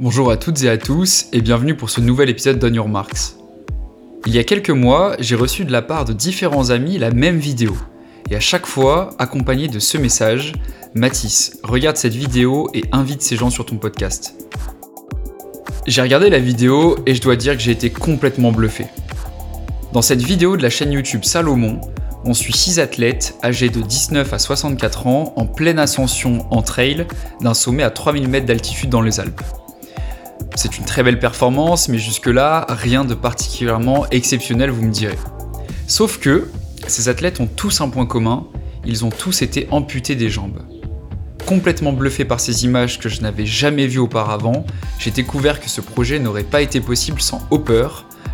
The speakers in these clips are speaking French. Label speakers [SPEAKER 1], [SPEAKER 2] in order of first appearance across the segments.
[SPEAKER 1] Bonjour à toutes et à tous et bienvenue pour ce nouvel épisode d'On Your Marks. Il y a quelques mois, j'ai reçu de la part de différents amis la même vidéo. Et à chaque fois, accompagné de ce message, Mathis, regarde cette vidéo et invite ces gens sur ton podcast. J'ai regardé la vidéo et je dois dire que j'ai été complètement bluffé. Dans cette vidéo de la chaîne YouTube Salomon, on suit 6 athlètes âgés de 19 à 64 ans en pleine ascension en trail d'un sommet à 3000 mètres d'altitude dans les Alpes. C'est une très belle performance, mais jusque-là, rien de particulièrement exceptionnel, vous me direz. Sauf que, ces athlètes ont tous un point commun, ils ont tous été amputés des jambes. Complètement bluffé par ces images que je n'avais jamais vues auparavant, j'ai découvert que ce projet n'aurait pas été possible sans Hopper,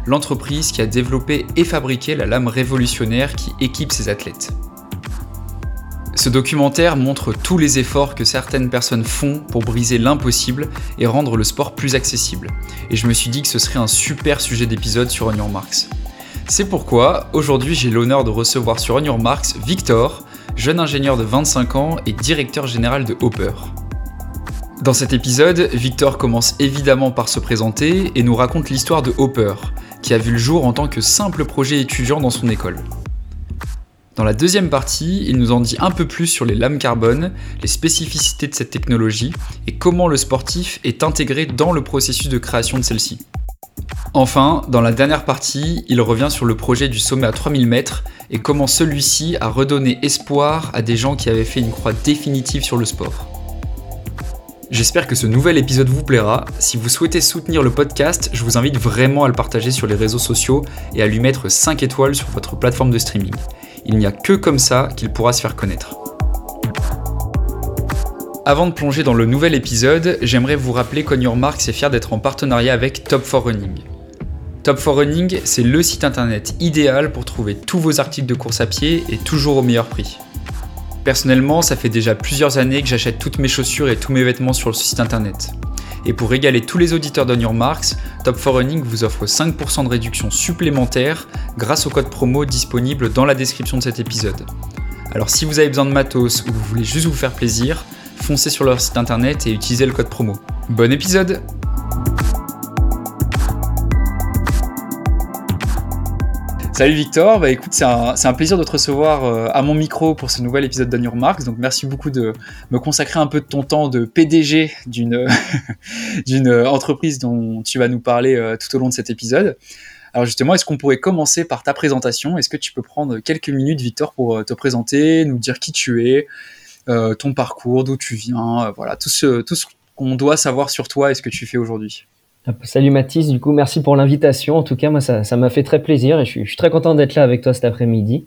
[SPEAKER 1] l'entreprise qui a développé et fabriqué la lame révolutionnaire qui équipe ces athlètes. Ce documentaire montre tous les efforts que certaines personnes font pour briser l'impossible et rendre le sport plus accessible. Et je me suis dit que ce serait un super sujet d'épisode sur On Your Marks. C'est pourquoi aujourd'hui j'ai l'honneur de recevoir sur On Your Marks Victor, jeune ingénieur de 25 ans et directeur général de Hopper. Dans cet épisode, Victor commence évidemment par se présenter et nous raconte l'histoire de Hopper, qui a vu le jour en tant que simple projet étudiant dans son école. Dans la deuxième partie, il nous en dit un peu plus sur les lames carbone, les spécificités de cette technologie et comment le sportif est intégré dans le processus de création de celle-ci. Enfin, dans la dernière partie, il revient sur le projet du sommet à 3000 mètres et comment celui-ci a redonné espoir à des gens qui avaient fait une croix définitive sur le sport. J'espère que ce nouvel épisode vous plaira. Si vous souhaitez soutenir le podcast, je vous invite vraiment à le partager sur les réseaux sociaux et à lui mettre 5 étoiles sur votre plateforme de streaming. Il n'y a que comme ça qu'il pourra se faire connaître. Avant de plonger dans le nouvel épisode, j'aimerais vous rappeler qu'On Marks est fier d'être en partenariat avec Top 4 Running. Top 4 Running, c'est le site internet idéal pour trouver tous vos articles de course à pied et toujours au meilleur prix. Personnellement, ça fait déjà plusieurs années que j'achète toutes mes chaussures et tous mes vêtements sur le site internet. Et pour régaler tous les auditeurs d'On Your Marks, Top 4 Running vous offre 5% de réduction supplémentaire grâce au code promo disponible dans la description de cet épisode. Alors si vous avez besoin de matos ou vous voulez juste vous faire plaisir, foncez sur leur site internet et utilisez le code promo. Bon épisode Salut Victor, bah écoute, c'est un, plaisir de te recevoir euh, à mon micro pour ce nouvel épisode d'On Your Marks. Donc merci beaucoup de me consacrer un peu de ton temps de PDG d'une d'une entreprise dont tu vas nous parler euh, tout au long de cet épisode. Alors justement, est-ce qu'on pourrait commencer par ta présentation? Est-ce que tu peux prendre quelques minutes, Victor, pour euh, te présenter, nous dire qui tu es, ton parcours, d'où tu viens, voilà, tout tout ce qu'on doit savoir sur toi et ce que tu fais aujourd'hui?
[SPEAKER 2] Salut Mathis, du coup merci pour l'invitation. En tout cas, moi ça m'a fait très plaisir et je suis, très content d'être là avec toi cet après-midi.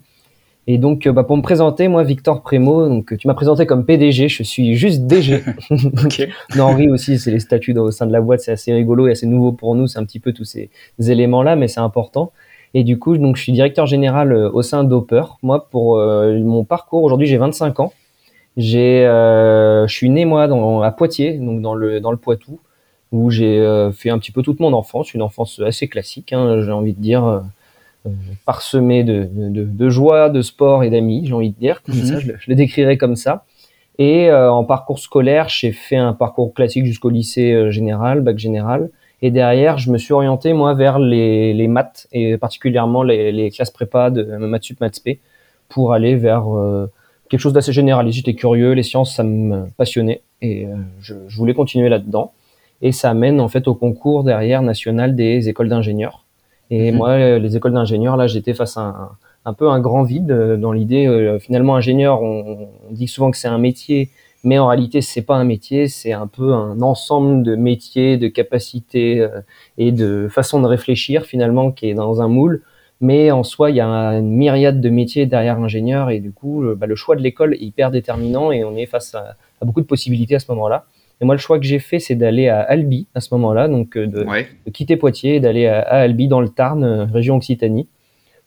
[SPEAKER 2] Et donc euh, bah, pour me présenter, moi Victor Prémo, donc tu m'as présenté comme PDG, je suis juste DG. Henri aussi, c'est les statuts au sein de la boîte, c'est assez rigolo et assez nouveau pour nous, c'est un petit peu tous ces éléments-là, mais c'est important. Et du coup, donc je suis directeur général euh, au sein d'Hopper. Moi, pour euh, mon parcours, aujourd'hui j'ai 25 ans. J'ai, je suis né moi dans, à Poitiers, donc dans le dans le Poitou où j'ai euh, fait un petit peu toute mon enfance, une enfance assez classique, hein, j'ai envie de dire, euh, euh, parsemée de, de, de, joie, de sport et d'amis, j'ai envie de dire, comme ça, mhm. je, je, le décrirais comme ça. Et en parcours scolaire, j'ai fait un parcours classique jusqu'au lycée général, bac général. Et derrière, je me suis orienté moi vers les, les maths et particulièrement les, les, classes prépa de maths sup, maths p, pour aller vers quelque chose d'assez généraliste. J'étais curieux, les sciences, ça me passionnait et je, je voulais continuer là-dedans et ça mène en fait au concours derrière national des écoles d'ingénieurs. Et mhm. moi, les écoles d'ingénieurs, là, j'étais face à un, un, peu un grand vide euh, dans l'idée. Euh, finalement, ingénieur, on, on, dit souvent que c'est un métier, mais en réalité, c'est pas un métier, c'est un peu un ensemble de métiers, de capacités euh, et de façon de réfléchir finalement qui est dans un moule. Mais en soi, il y a une myriade de métiers derrière ingénieur et du coup, bah, le choix de l'école est hyper déterminant et on est face à, à beaucoup de possibilités à ce moment-là. Et moi, le choix que j'ai fait, c'est d'aller à Albi à ce moment-là, donc euh, de, quitter Poitiers et d'aller à, Albi dans le Tarn, euh, région Occitanie,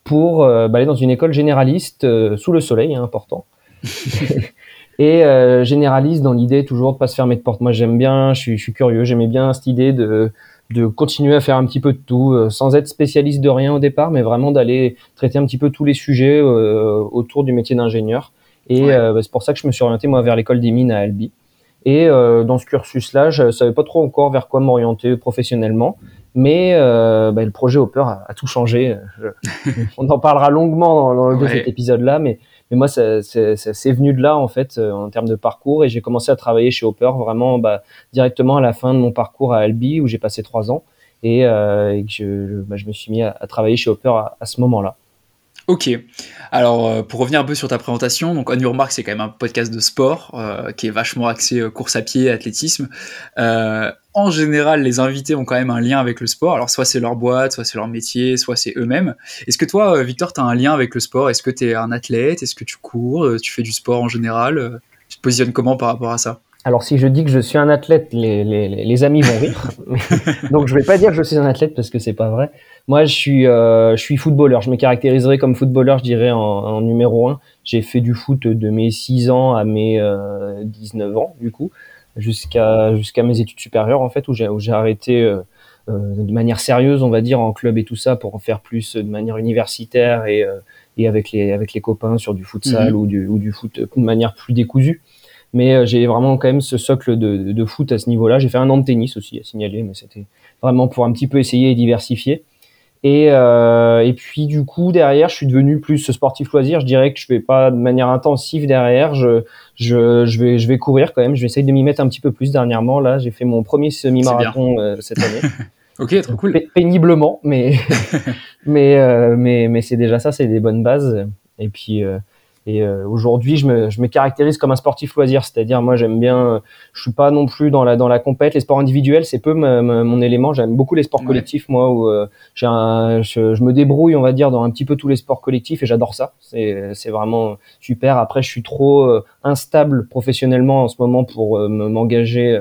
[SPEAKER 2] pour euh, bah, aller dans une école généraliste sous le soleil, hein, important. et généraliste dans l'idée toujours de pas se fermer de porte. Moi, j'aime bien, je suis, je suis curieux, j'aimais bien cette idée de de continuer à faire un petit peu de tout, sans être spécialiste de rien au départ, mais vraiment d'aller traiter un petit peu tous les sujets autour du métier d'ingénieur. Et bah, c'est pour ça que je me suis orienté moi vers l'école des mines à Albi. Et dans ce cursus-là, je savais pas trop encore vers quoi m'orienter professionnellement. Mais bah, le projet Hopper a, a tout changé. on en parlera longuement dans, dans cet épisode-là, mais mais moi, ça, c'est venu de là, en fait, euh, en termes de parcours. Et j'ai commencé à travailler chez Hopper vraiment bah, directement à la fin de mon parcours à Albi, où j'ai passé trois ans. Et, euh, que je, bah, je, me suis mis à, travailler chez Hopper à ce moment-là.
[SPEAKER 1] Ok. Alors, euh, pour revenir un peu sur ta présentation, donc On Your Mark, c'est quand même un podcast de sport euh, qui est vachement axé euh, course à pied, athlétisme. en général, les invités ont quand même un lien avec le sport. Alors, soit c'est leur boîte, soit c'est leur métier, soit c'est eux-mêmes. Est-ce que toi, Victor, tu as un lien avec le sport? Est-ce que tu es un athlète? Est-ce que tu cours? Tu fais du sport en général? Tu te positionnes comment par rapport à ça?
[SPEAKER 2] Alors si je dis que je suis un athlète, les, les, les amis vont rire. Donc je vais pas dire que je suis un athlète parce que c'est pas vrai. Moi je suis euh, je suis footballeur. Je me caractériserais comme footballeur, je dirais en, en numéro un. J'ai fait du foot de mes 6 ans à mes euh, 19 ans du coup, jusqu'à jusqu'à mes études supérieures en fait où j'ai où j'ai arrêté euh, euh, de manière sérieuse, on va dire en club et tout ça pour en faire plus de manière universitaire et euh, et avec les avec les copains sur du futsal mhm. ou du ou du foot de manière plus décousue. Mais euh, j'ai vraiment quand même ce socle de, de foot à ce niveau-là. J'ai fait un an de tennis aussi à signaler, mais c'était vraiment pour un petit peu essayer et diversifier. Et, euh, et puis du coup derrière, je suis devenu plus sportif loisir. Je dirais que je fais pas de manière intensive derrière. Je, je, je vais je vais courir quand même. Je vais essayer de m'y mettre un petit peu plus dernièrement. Là, j'ai fait mon premier semi-marathon euh, cette année.
[SPEAKER 1] ok, trop cool.
[SPEAKER 2] péniblement, mais mais euh, mais mais c'est déjà ça. C'est des bonnes bases. Et puis euh, et euh, aujourd'hui, je me, je me caractérise comme un sportif loisir, c'est-à-dire moi j'aime bien, je suis pas non plus dans la dans la compète. Les sports individuels, c'est peu mon élément. J'aime beaucoup les sports collectifs, moi, où euh, j'ai un, je, je, me débrouille, on va dire, dans un petit peu tous les sports collectifs et j'adore ça. C'est c'est vraiment super. Après, je suis trop euh, instable professionnellement en ce moment pour m'engager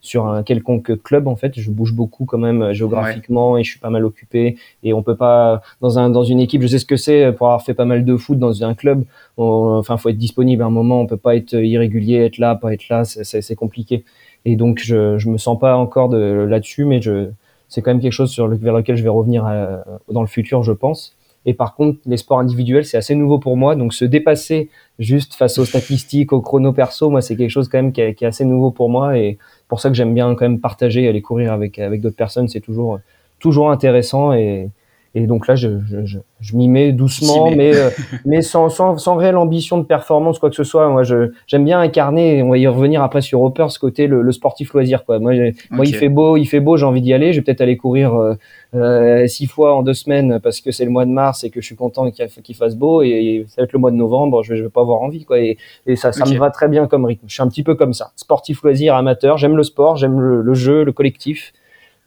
[SPEAKER 2] sur un quelconque club en fait. Je bouge beaucoup quand même euh, géographiquement et je suis pas mal occupé. Et on peut pas dans un dans une équipe je sais ce que c'est pour avoir fait pas mal de foot dans un club enfin faut être disponible à un moment. On peut pas être irrégulier être là pas être là c'est compliqué. Et donc je je me sens pas encore de là-dessus mais je c'est quand même quelque chose sur le, vers lequel je vais revenir euh, dans le futur je pense et par contre, les sports individuels, c'est assez nouveau pour moi. Donc, se dépasser juste face aux statistiques, aux chrono perso, moi, c'est quelque chose quand même qui est, assez nouveau pour moi. Et pour ça que j'aime bien quand même partager, aller courir avec, avec d'autres personnes. C'est toujours, toujours intéressant. Et, et donc là, je, je, je, m'y mets doucement, mais, euh, mais sans, sans, sans, réelle ambition de performance, quoi que ce soit. Moi, je, j'aime bien incarner, on va y revenir après sur Hopper, ce côté, le, le sportif loisir. Quoi. Moi, moi, il fait beau, il fait beau, j'ai envie d'y aller. Je vais peut-être aller courir euh, euh, six fois en deux semaines parce que c'est le mois de mars et que je suis content qu'il, qu'il fasse beau. Et, ça va être le mois de novembre, je vais, je vais pas avoir envie. Quoi. Et, et ça, ça me va très bien comme rythme. Je suis un petit peu comme ça. Sportif loisir, amateur. J'aime le sport, j'aime le, le jeu, le collectif.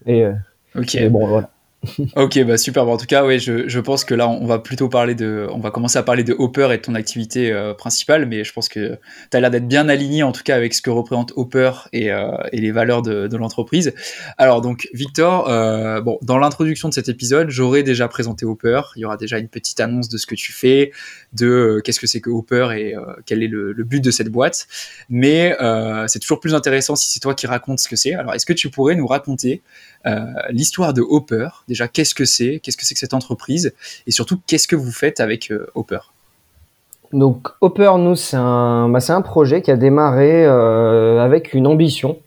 [SPEAKER 2] Et,
[SPEAKER 1] et bon, voilà ok, bah super. en tout cas, ouais, je, je, pense que là, on va plutôt parler de, on va commencer à parler de Hopper et de ton activité euh, principale, mais je pense que tu as l'air d'être bien aligné en tout cas avec ce que représente Hopper et, euh, et les valeurs de, l'entreprise. Alors donc, Victor, euh, bon, dans l'introduction de cet épisode, j'aurais déjà présenté Hopper. Il y aura déjà une petite annonce de ce que tu fais, de qu'est-ce que c'est que Hopper et quel est le, le, but de cette boîte. Mais c'est toujours plus intéressant si c'est toi qui racontes ce que c'est. Alors, est-ce que tu pourrais nous raconter l'histoire de Hopper Déjà, qu'est-ce que c'est? Qu'est-ce que c'est que cette entreprise? Et surtout, qu'est-ce que vous faites avec euh, Hopper?
[SPEAKER 2] Donc, Hopper, nous, c'est un, bah, un projet qui a démarré euh, avec une ambition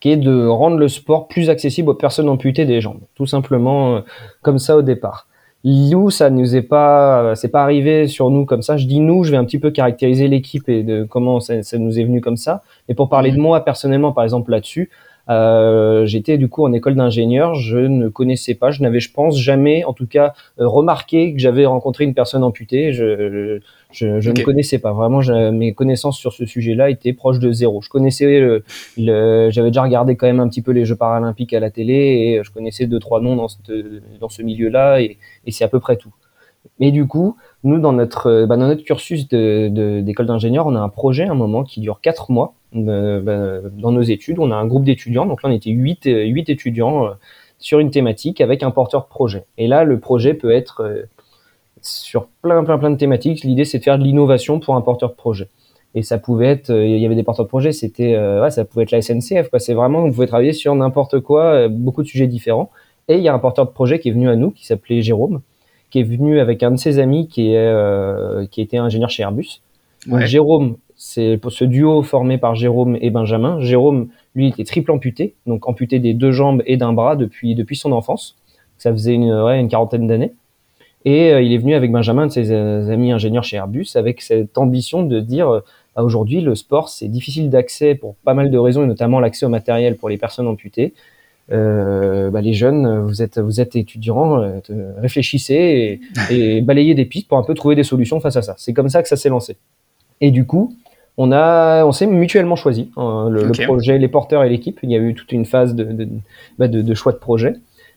[SPEAKER 2] qui est de rendre le sport plus accessible aux personnes amputées des jambes. Tout simplement euh, comme ça au départ. Nous, ça nous est pas, c'est pas arrivé sur nous comme ça. Je dis nous, je vais un petit peu caractériser l'équipe et de comment ça, ça, nous est venu comme ça. Et pour parler de moi personnellement, par exemple là-dessus, euh, J'étais du coup en école d'ingénieur, je ne connaissais pas, je n'avais, je pense, jamais, en tout cas, euh, remarqué que j'avais rencontré une personne amputée. Je, je, je ne connaissais pas vraiment. mes connaissances sur ce sujet-là étaient proches de zéro. Je connaissais, le, le j'avais déjà regardé quand même un petit peu les Jeux paralympiques à la télé et je connaissais deux trois noms dans, dans ce milieu-là et, et c'est à peu près tout. Mais du coup, nous, dans notre, bah, dans notre cursus d'école de, d'ingénieur, on a un projet, un moment, qui dure quatre mois euh, bah, dans nos études. On a un groupe d'étudiants, donc là, on était huit, euh, huit étudiants euh, sur une thématique avec un porteur de projet. Et là, le projet peut être sur plein, plein, plein de thématiques. L'idée, c'est de faire de l'innovation pour un porteur de projet. Et ça pouvait être, il y avait des porteurs de projet, c'était, ça pouvait être la SNCF. C'est vraiment, vous pouvez travailler sur n'importe quoi, beaucoup de sujets différents. Et il y a un porteur de projet qui est venu à nous, qui s'appelait Jérôme, qui est venu avec un de ses amis qui, est, euh, qui était ingénieur chez Airbus. Jérôme C'est ce duo formé par Jérôme et Benjamin. Jérôme, lui, était triple amputé, donc amputé des deux jambes et d'un bras depuis, depuis son enfance. Ça faisait une, ouais, une quarantaine d'années. Et euh, il est venu avec Benjamin, de ses euh, amis ingénieurs chez Airbus, avec cette ambition de dire euh, bah, aujourd'hui, le sport, c'est difficile d'accès pour pas mal de raisons, et notamment l'accès au matériel pour les personnes amputées. Euh, bah, les jeunes, vous êtes, vous êtes étudiants, réfléchissez et, et, balayez des pistes pour un peu trouver des solutions face à ça. C'est comme ça que ça s'est lancé. Et du coup, on a, on s'est mutuellement choisi hein, le, okay. le, projet, les porteurs et l'équipe. Il y a eu toute une phase de, de, bah, de, de choix de projet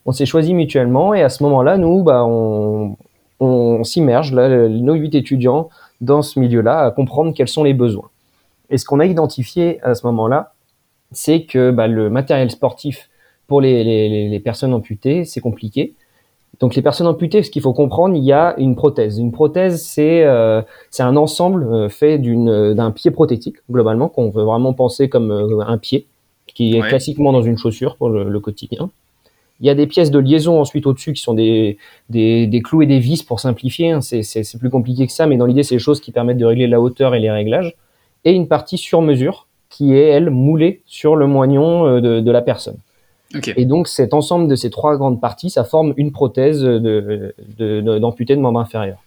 [SPEAKER 2] on s'est choisi mutuellement et à ce moment-là, nous, bah, on, on s'immerge, là, nos huit étudiants, dans ce milieu-là, à comprendre quels sont les besoins. Et ce qu'on a identifié à ce moment-là, c'est que bah, le matériel sportif pour les, les, les personnes amputées, c'est compliqué. Donc les personnes amputées, ce qu'il faut comprendre, il y a une prothèse. Une prothèse, c'est euh, c'est un ensemble euh, fait d'une d'un pied prothétique globalement qu'on veut vraiment penser comme euh, un pied qui est ouais. classiquement dans une chaussure pour le, le quotidien. Il y a des pièces de liaison ensuite au-dessus qui sont des, des, des, clous et des vis pour simplifier. Hein. C'est plus compliqué que ça, mais dans l'idée, c'est des choses qui permettent de régler la hauteur et les réglages. Et une partie sur mesure qui est, elle, moulée sur le moignon de, de la personne.
[SPEAKER 1] Okay.
[SPEAKER 2] Et donc, cet ensemble de ces trois grandes parties, ça forme une prothèse d'amputé de, de, de, de membre inférieur.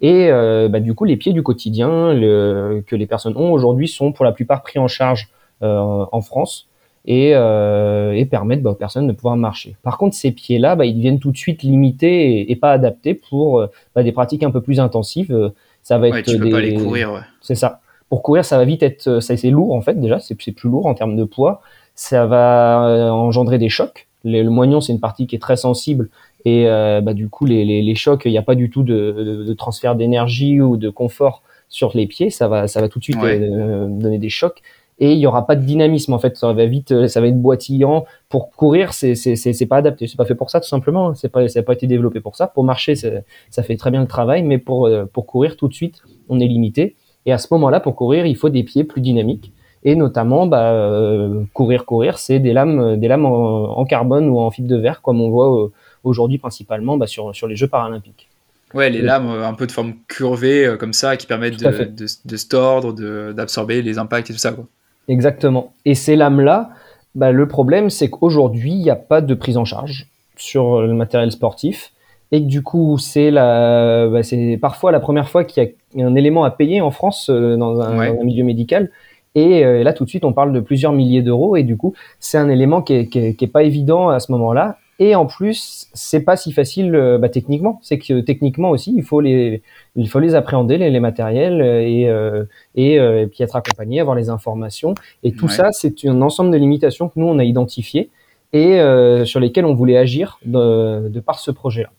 [SPEAKER 2] Et euh, bah, du coup, les pieds du quotidien le, que les personnes ont aujourd'hui sont pour la plupart pris en charge euh, en France et, euh, et permettre bah, aux personnes de pouvoir marcher. Par contre, ces pieds-là, bah, ils deviennent tout de suite limités et, et pas adaptés pour des pratiques un peu plus intensives. Ça va être
[SPEAKER 1] ouais, tu peux
[SPEAKER 2] des...
[SPEAKER 1] pas aller courir. Ouais.
[SPEAKER 2] C'est ça. Pour courir, ça va vite être, ça c'est lourd en fait déjà, c'est plus lourd en termes de poids. Ça va euh, engendrer des chocs. Le, le moignon, c'est une partie qui est très sensible et euh, bah, du coup, les, les, les chocs, il n'y a pas du tout de, de, de transfert d'énergie ou de confort sur les pieds. Ça va, ça va tout de suite ouais. euh, donner des chocs et il y aura pas de dynamisme en fait. Ça va vite ça va être boitillant. Pour courir c'est c'est c'est pas adapté. C'est pas fait pour ça tout simplement c'est pas ça n'a pas été développé pour ça. Pour marcher ça fait très bien le travail mais pour pour courir tout de suite on est limité. Et à ce moment-là pour courir il faut des pieds plus dynamiques et notamment bah, euh, courir courir c'est des lames des lames en, en, carbone ou en fibre de verre comme on voit aujourd'hui principalement bah, sur sur les Jeux paralympiques
[SPEAKER 1] Ouais, les lames un peu de forme curvée comme ça qui permettent de, de, de, se tordre, d'absorber les impacts et tout ça. Quoi.
[SPEAKER 2] Exactement. Et ces lames-là, bah, le problème, c'est qu'aujourd'hui, il n'y a pas de prise en charge sur le matériel sportif. Et que du coup, c'est bah, parfois la première fois qu'il y a un élément à payer en France euh, dans, un, ouais. dans, un, milieu médical. Et euh, là, tout de suite, on parle de plusieurs milliers d'euros. Et du coup, c'est un élément qui est, qui, est, qui est, pas évident à ce moment-là. Et en plus, c'est pas si facile euh, bah, techniquement. C'est que techniquement aussi, il faut les, il faut les appréhender les, les matériels et euh, et, euh, et, puis être accompagné, avoir les informations. Et tout ouais. ça, c'est un ensemble de limitations que nous on a identifiées et euh, sur lesquelles on voulait agir de, de par ce projet-là.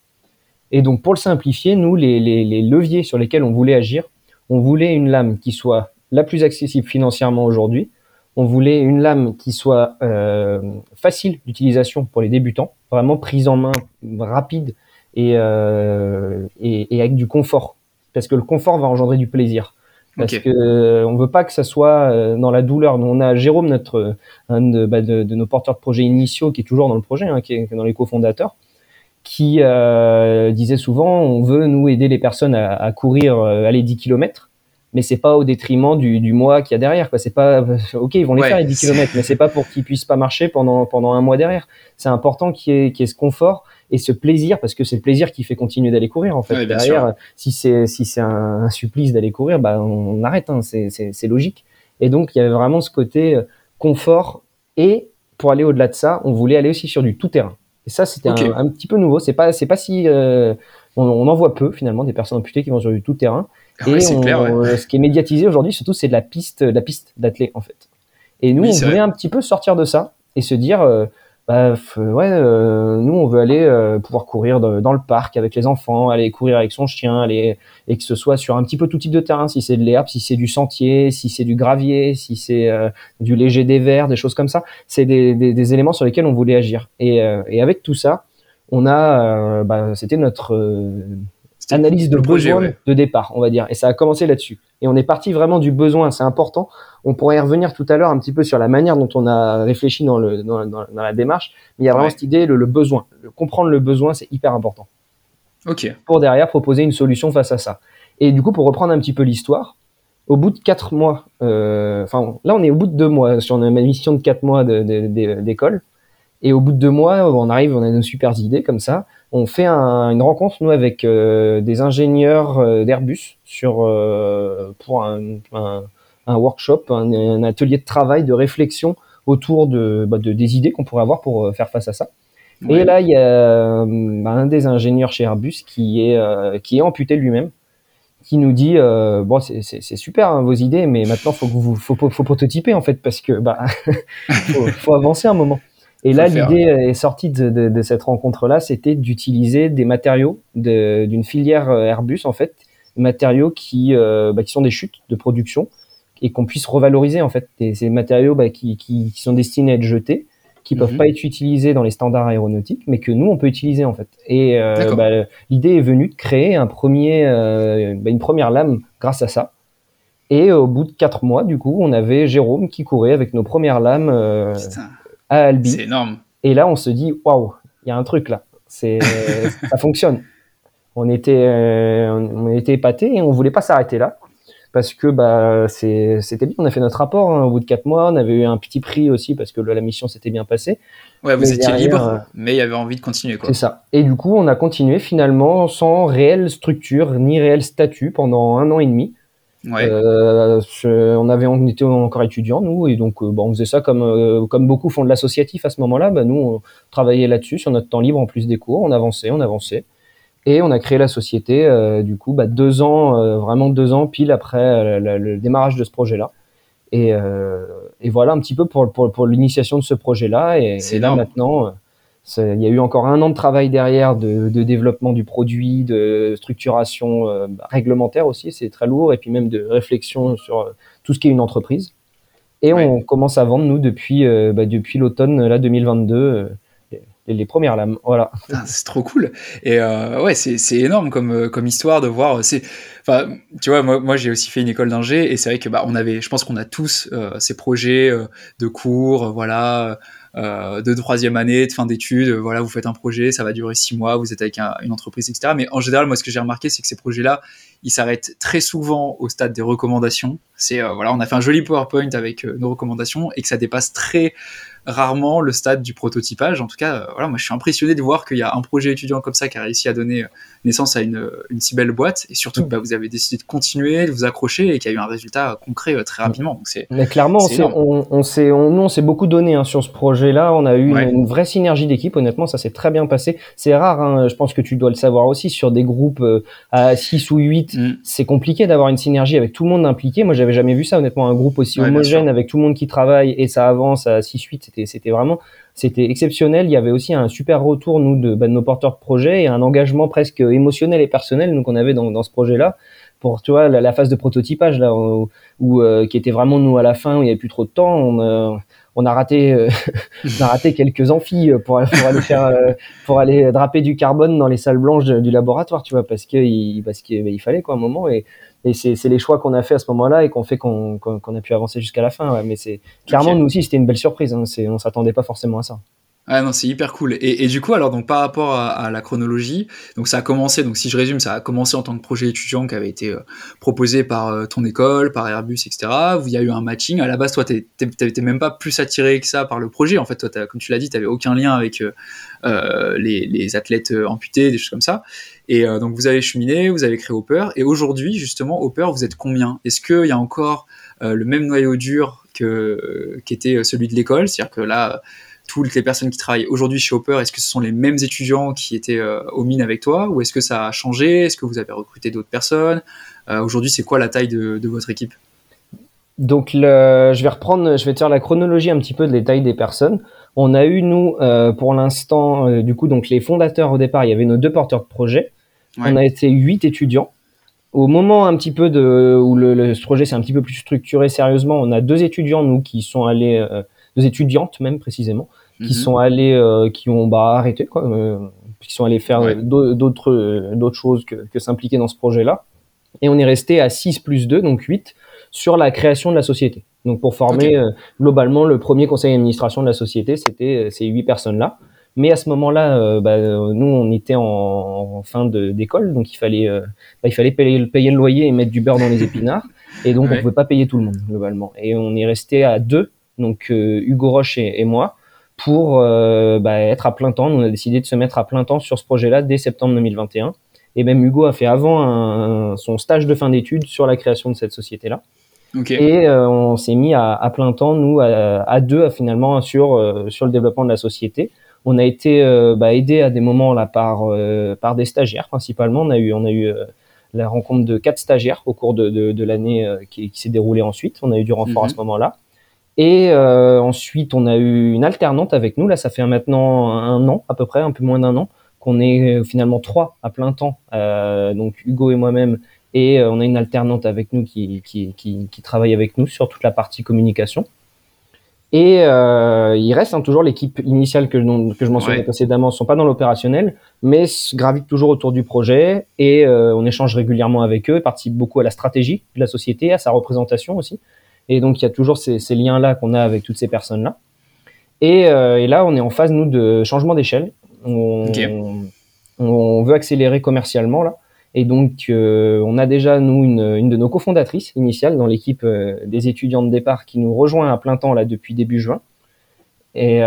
[SPEAKER 2] Et donc pour le simplifier, nous les, les, les leviers sur lesquels on voulait agir, on voulait une lame qui soit la plus accessible financièrement aujourd'hui, on voulait une lame qui soit euh, facile d'utilisation pour les débutants, vraiment prise en main rapide et, euh, et, et, avec du confort. Parce que le confort va engendrer du plaisir. Parce okay. que euh, on veut pas que ça soit euh, dans la douleur. Nous, on a Jérôme, notre un de, bah, de, de, nos porteurs de projets initiaux, qui est toujours dans le projet, hein, qui est dans les cofondateurs, qui euh, disait souvent, on veut nous aider les personnes à, à courir, aller 10 kilomètres mais c'est pas au détriment du, du mois qu'il y a derrière. Quoi. C'est pas ok, ils vont les ouais, faire les 10 km, mais c'est pas pour qu'ils puissent pas marcher pendant pendant un mois derrière. C'est important qu'il y, ait, qu'il y ait ce confort et ce plaisir parce que c'est le plaisir qui fait continuer d'aller courir en fait.
[SPEAKER 1] Ouais,
[SPEAKER 2] derrière,
[SPEAKER 1] sûr.
[SPEAKER 2] si c'est si c'est un, un, supplice d'aller courir, bah on, on arrête. Hein, c'est c'est logique. Et donc il y avait vraiment ce côté euh, confort et pour aller au-delà de ça, on voulait aller aussi sur du tout terrain. Et ça c'était okay. un, un, petit peu nouveau. C'est pas c'est pas si euh, on, on, en voit peu finalement des personnes amputées qui vont sur du tout terrain.
[SPEAKER 1] Ah ouais, et on, clair, ouais.
[SPEAKER 2] ce qui est médiatisé aujourd'hui, surtout, c'est de la piste, de la piste d'athlée en fait. Et nous, oui, on voulait un petit peu sortir de ça et se dire, euh, bah, ouais, euh, nous, on veut aller euh, pouvoir courir de, dans le parc avec les enfants, aller courir avec son chien, aller et que ce soit sur un petit peu tout type de terrain, si c'est de l'herbe, si c'est du sentier, si c'est du gravier, si c'est euh, du léger dévers, des choses comme ça. C'est des, des, des, éléments sur lesquels on voulait agir. Et, euh, et avec tout ça, on a, bah, c'était notre analyse de besoin ouais. de départ, on va dire. Et ça a commencé là-dessus. Et on est parti vraiment du besoin, c'est important. On pourrait y revenir tout à l'heure un petit peu sur la manière dont on a réfléchi dans, le, dans, dans, dans la démarche. Mais il y a vraiment ouais. cette idée, le, le besoin. Le, comprendre le besoin, c'est hyper important.
[SPEAKER 1] Ok.
[SPEAKER 2] Pour derrière proposer une solution face à ça. Et du coup, pour reprendre un petit peu l'histoire, au bout de quatre mois, enfin là on est au bout de deux mois sur ma mission de quatre mois d'école. Et au bout de deux mois, on arrive, on a nos super idées comme ça. On fait une rencontre nous avec euh, des ingénieurs euh, d'Airbus sur euh, pour un, workshop, un, atelier de travail, de réflexion autour de, bah, des idées qu'on pourrait avoir pour faire face à ça. Et là, il y a bah, un des ingénieurs chez Airbus qui est qui est amputé lui-même, qui nous dit bon c'est super hein, vos idées, mais maintenant faut que vous faut, faut prototyper en fait parce que bah faut, faut avancer un moment. Et là, l'idée est sortie de, de, de cette rencontre-là, c'était d'utiliser des matériaux d'une filière euh, Airbus, en fait, matériaux qui, euh, bah, qui sont des chutes de production et qu'on puisse revaloriser, en fait, ces matériaux bah, qui, qui, qui, sont destinés à être jetés, qui peuvent mhm. pas être utilisés dans les standards aéronautiques, mais que nous, on peut utiliser, en fait. Et euh, bah, l'idée est venue de créer un premier, euh, bah, une première lame grâce à ça. Et au bout de quatre mois, du coup, on avait Jérôme qui courait avec nos premières lames. Albi.
[SPEAKER 1] C'est énorme.
[SPEAKER 2] Et là, on se dit, waouh, il y a un truc là. C'est, ça fonctionne. On était, euh, on était épatés et on voulait pas s'arrêter là parce que bah c'était bien. On a fait notre rapport hein, au bout de quatre mois. On avait eu un petit prix aussi parce que la mission s'était bien passée.
[SPEAKER 1] Ouais, vous étiez libre, euh, mais il y avait envie de continuer quoi.
[SPEAKER 2] C'est ça. Et du coup, on a continué finalement sans réelle structure ni réel statut pendant un an et demi. Ouais. Euh, on avait, on était encore étudiants nous, et donc euh, bon, on faisait ça comme euh, comme beaucoup font de l'associatif à ce moment-là. Bah, nous, on travaillait là-dessus sur notre temps libre en plus des cours. On avançait, on avançait, et on a créé la société. Euh, du coup, bah, deux ans, vraiment deux ans pile après le démarrage de ce projet-là. Et, et, voilà un petit peu pour pour, pour l'initiation de ce projet-là. Et, et là maintenant il y a eu encore un an de travail derrière de, de développement du produit, de structuration euh, réglementaire aussi, c'est très lourd, et puis même de réflexion sur euh, tout ce qui est une entreprise. Et on commence à vendre, nous, depuis, euh, bah, depuis l'automne là, 2022, les, les, premières lames. Voilà.
[SPEAKER 1] Ah, c'est trop cool. Et ouais, c'est énorme comme, comme histoire de voir. Enfin, tu vois, moi, moi j'ai aussi fait une école d'ingé, et c'est vrai que bah, on avait, je pense qu'on a tous ces projets de cours, voilà de troisième année, de fin d'études, euh, voilà, vous faites un projet, ça va durer six mois, vous êtes avec une entreprise, etc. Mais en général, moi, ce que j'ai remarqué, c'est que ces projets-là, ils s'arrêtent très souvent au stade des recommandations. C'est euh, voilà, on a fait un joli PowerPoint avec nos recommandations et que ça dépasse très rarement le stade du prototypage. En tout cas, euh, voilà, moi je suis impressionné de voir qu'il y a un projet étudiant comme ça qui a réussi à donner euh, naissance à une, une si belle boîte et surtout que bah, vous avez décidé de continuer, de vous accrocher et qu'il y a eu un résultat concret euh, très rapidement. Donc c'est,
[SPEAKER 2] Mais clairement, on, on, s'est, on, nous on s'est beaucoup donné hein, sur ce projet-là. On a eu une, vraie synergie d'équipe. Honnêtement, ça s'est très bien passé. C'est rare, hein, je pense que tu dois le savoir aussi, sur des groupes à 6 ou 8, mm. c'est compliqué d'avoir une synergie avec tout le monde impliqué. Moi, j'avais jamais vu ça, honnêtement, un groupe aussi homogène avec tout le monde qui travaille et ça avance à 6-8 c'était vraiment c'était exceptionnel. Il y avait aussi un super retour nous de, bah, nos porteurs de projet et un engagement presque émotionnel et personnel qu'on avait dans, ce projet-là pour tu la, phase de prototypage là où, euh, qui était vraiment nous à la fin où il n'y avait plus trop de temps. On, euh, a raté euh, on a raté quelques amphis pour, pour aller draper du carbone dans les salles blanches du laboratoire tu vois parce que parce qu'il bah, fallait quoi un moment et et c'est les choix qu'on a fait à ce moment-là et qu'on fait qu'on a pu avancer jusqu'à la fin. Mais c'est clairement nous aussi c'était une belle surprise. Hein. On s'attendait pas forcément à ça.
[SPEAKER 1] Ah non, c'est hyper cool. Et, du coup, alors donc par rapport à, la chronologie, donc ça a commencé. Donc si je résume, ça a commencé en tant que projet étudiant qui avait été euh, proposé par euh, ton école, par Airbus, etc. Où il y a eu un matching. À la base, toi, t'étais même pas plus attiré que ça par le projet. En fait, toi, comme tu l'as dit, t'avais aucun lien avec euh, les, les, athlètes amputés, des choses comme ça. Et donc vous avez cheminé, vous avez créé Hopper. Et aujourd'hui, justement, Hopper, vous êtes combien? Est-ce qu'il y a encore le même noyau dur que qu'était celui de l'école? C'est-à-dire que là toutes les personnes qui travaillent aujourd'hui chez Hopper, est-ce que ce sont les mêmes étudiants qui étaient euh, aux mines avec toi ou est-ce que ça a changé? Est-ce que vous avez recruté d'autres personnes? Euh, Aujourd'hui, c'est quoi la taille de, votre équipe?
[SPEAKER 2] Donc je vais reprendre, je vais te faire la chronologie un petit peu de la taille des personnes. On a eu nous euh, pour l'instant du coup donc les fondateurs au départ, il y avait nos deux porteurs de projet. On a été huit étudiants. Au moment un petit peu de où le, projet s'est un petit peu plus structuré sérieusement, on a deux étudiants nous qui sont allés deux étudiantes même précisément, qui mhm. sont allées, euh, qui ont bah, arrêté, quoi, euh, qui sont allées faire d'autres euh, d'autres choses que, que s'impliquer dans ce projet-là. Et on est resté à 6 plus 2, donc 8, sur la création de la société. Donc pour former globalement le premier conseil d'administration de la société, c'était ces huit personnes-là. Mais à ce moment-là, bah, nous, on était en, en fin d'école, donc il fallait, bah, il fallait payer, payer, le loyer et mettre du beurre dans les épinards. Et donc, on pouvait pas payer tout le monde, globalement. Et on est resté à deux, donc Hugo Roche et, moi, pour bah, être à plein temps. on a décidé de se mettre à plein temps sur ce projet-là dès septembre 2021. Et même Hugo a fait avant son stage de fin d'études sur la création de cette société-là. Et euh, on s'est mis à, à, plein temps, nous, à, à deux, finalement, sur, euh, sur le développement de la société. On a été euh, bah, aidé à des moments là par, par des stagiaires principalement. On a eu, on a eu la rencontre de quatre stagiaires au cours de, de, de l'année qui, qui s'est déroulée ensuite. On a eu du renfort à ce mhm. moment-là. Et ensuite, on a eu une alternante avec nous. Là, ça fait maintenant un an, à peu près, un peu moins d'un an, qu'on est finalement trois à plein temps. donc Hugo et moi-même et euh, on a une alternante avec nous qui, qui, qui, qui, travaille avec nous sur toute la partie communication. Et euh, il reste hein, toujours l'équipe initiale que, que je mentionnais précédemment, ne sont pas dans l'opérationnel, mais gravitent toujours autour du projet et euh, on échange régulièrement avec eux, participent beaucoup à la stratégie de la société, à sa représentation aussi. Et donc il y a toujours ces, ces liens-là qu'on a avec toutes ces personnes-là. Et, euh, et, là, on est en phase, nous, de changement d'échelle. On, on, veut accélérer commercialement, là. Et donc, euh, on a déjà, nous, une, une de nos cofondatrices initiales dans l'équipe euh, des étudiants de départ qui nous rejoint à plein temps là depuis début juin. Et,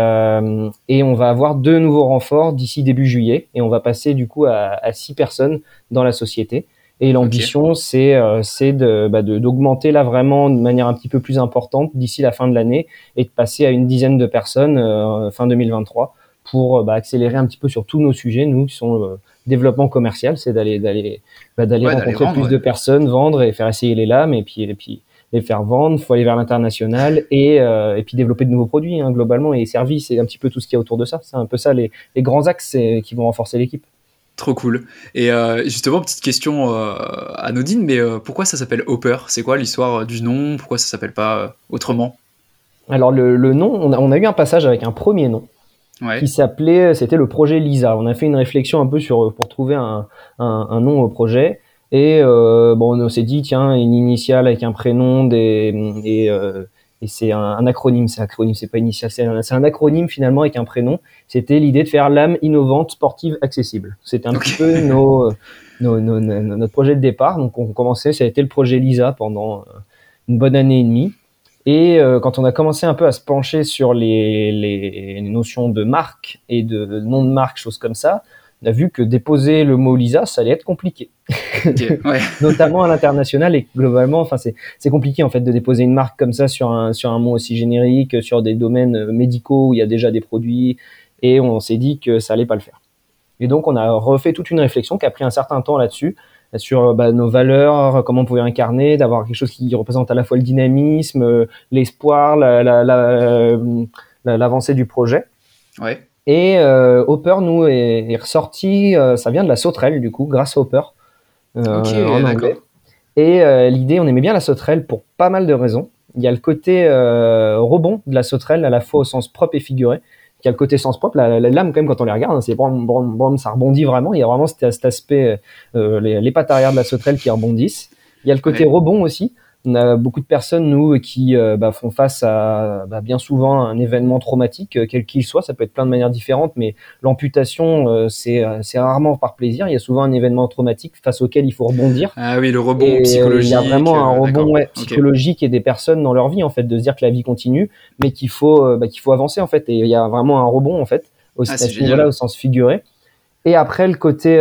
[SPEAKER 2] et on va avoir deux nouveaux renforts d'ici début juillet. Et on va passer du coup à, à six personnes dans la société. Et l'ambition, c'est c'est de bah, d'augmenter là vraiment de manière un petit peu plus importante d'ici la fin de l'année et de passer à une dizaine de personnes fin 2023 pour bah, accélérer un petit peu sur tous nos sujets, nous qui sont développement commercial, c'est d'aller d'aller bah, d'aller rencontrer plus de personnes, vendre et faire essayer les lames et puis et puis les faire vendre. Faut aller vers l'international et euh, et puis développer de nouveaux produits hein, globalement et services et un petit peu tout ce qui est autour de ça. C'est un peu ça les, les grands axes qui vont renforcer l'équipe.
[SPEAKER 1] Trop cool. Et euh, justement, petite question euh, anodine, mais pourquoi ça s'appelle Hopper? C'est quoi l'histoire du nom? Pourquoi ça s'appelle pas autrement?
[SPEAKER 2] Alors le, le nom, on a, on a eu un passage avec un premier nom qui s'appelait, c'était le projet Lisa. On a fait une réflexion un peu sur pour trouver un, un, un nom au projet. Et euh, bon, on s'est dit tiens une initiale avec un prénom des, et, euh, et c'est un, un, acronyme, c'est acronyme, c'est pas initial, c'est un, un, acronyme finalement avec un prénom. C'était l'idée de faire l'âme innovante, sportive, accessible. C'était un petit peu nos, nos, nos, notre projet de départ. Donc on commençait, ça a été le projet Lisa pendant une bonne année et demie. Et euh, quand on a commencé un peu à se pencher sur les, les notions de marque et de nom de marque, choses comme ça, on a vu que déposer le mot Lisa, ça allait être compliqué. ouais. Notamment à l'international et globalement, enfin c'est compliqué en fait de déposer une marque comme ça sur un sur un mot aussi générique, sur des domaines médicaux où il y a déjà des produits et on s'est dit que ça allait pas le faire. Et donc on a refait toute une réflexion qui a pris un certain temps là-dessus sur bah, nos valeurs, comment on pouvait incarner, d'avoir quelque chose qui représente à la fois le dynamisme, euh, l'espoir, l'avancée la, la, la, du projet.
[SPEAKER 1] Ouais.
[SPEAKER 2] Et euh, Hopper, nous, est, est ressorti, euh, ça vient de la sauterelle, du coup, grâce à Hopper,
[SPEAKER 1] euh, en anglais.
[SPEAKER 2] Et euh, l'idée, on aimait bien la sauterelle pour pas mal de raisons. Il y a le côté rebond de la sauterelle, à la fois au sens propre et figuré qui a le côté sens propre. La, lame, quand même, quand on les regarde, hein, c'est ça rebondit vraiment. Il y a vraiment cet, cet aspect, euh, les, les, pattes arrière de la sauterelle qui rebondissent. Il y a le côté rebond aussi. On a beaucoup de personnes, nous, qui euh, bah, font face à bah, bien souvent un événement traumatique, euh, quel qu'il soit. Ça peut être plein de manières différentes, mais l'amputation, euh, c'est rarement par plaisir. Il y a souvent un événement traumatique face auquel il faut rebondir.
[SPEAKER 1] Ah oui, le rebond psychologique.
[SPEAKER 2] Il y a vraiment un rebond psychologique et des personnes dans leur vie, en fait, de se dire que la vie continue, mais qu'il faut, bah, qu'il faut avancer, en fait. Et il y a vraiment un rebond, en fait, au, ah, à ce niveau-là, au sens figuré. Et après, le côté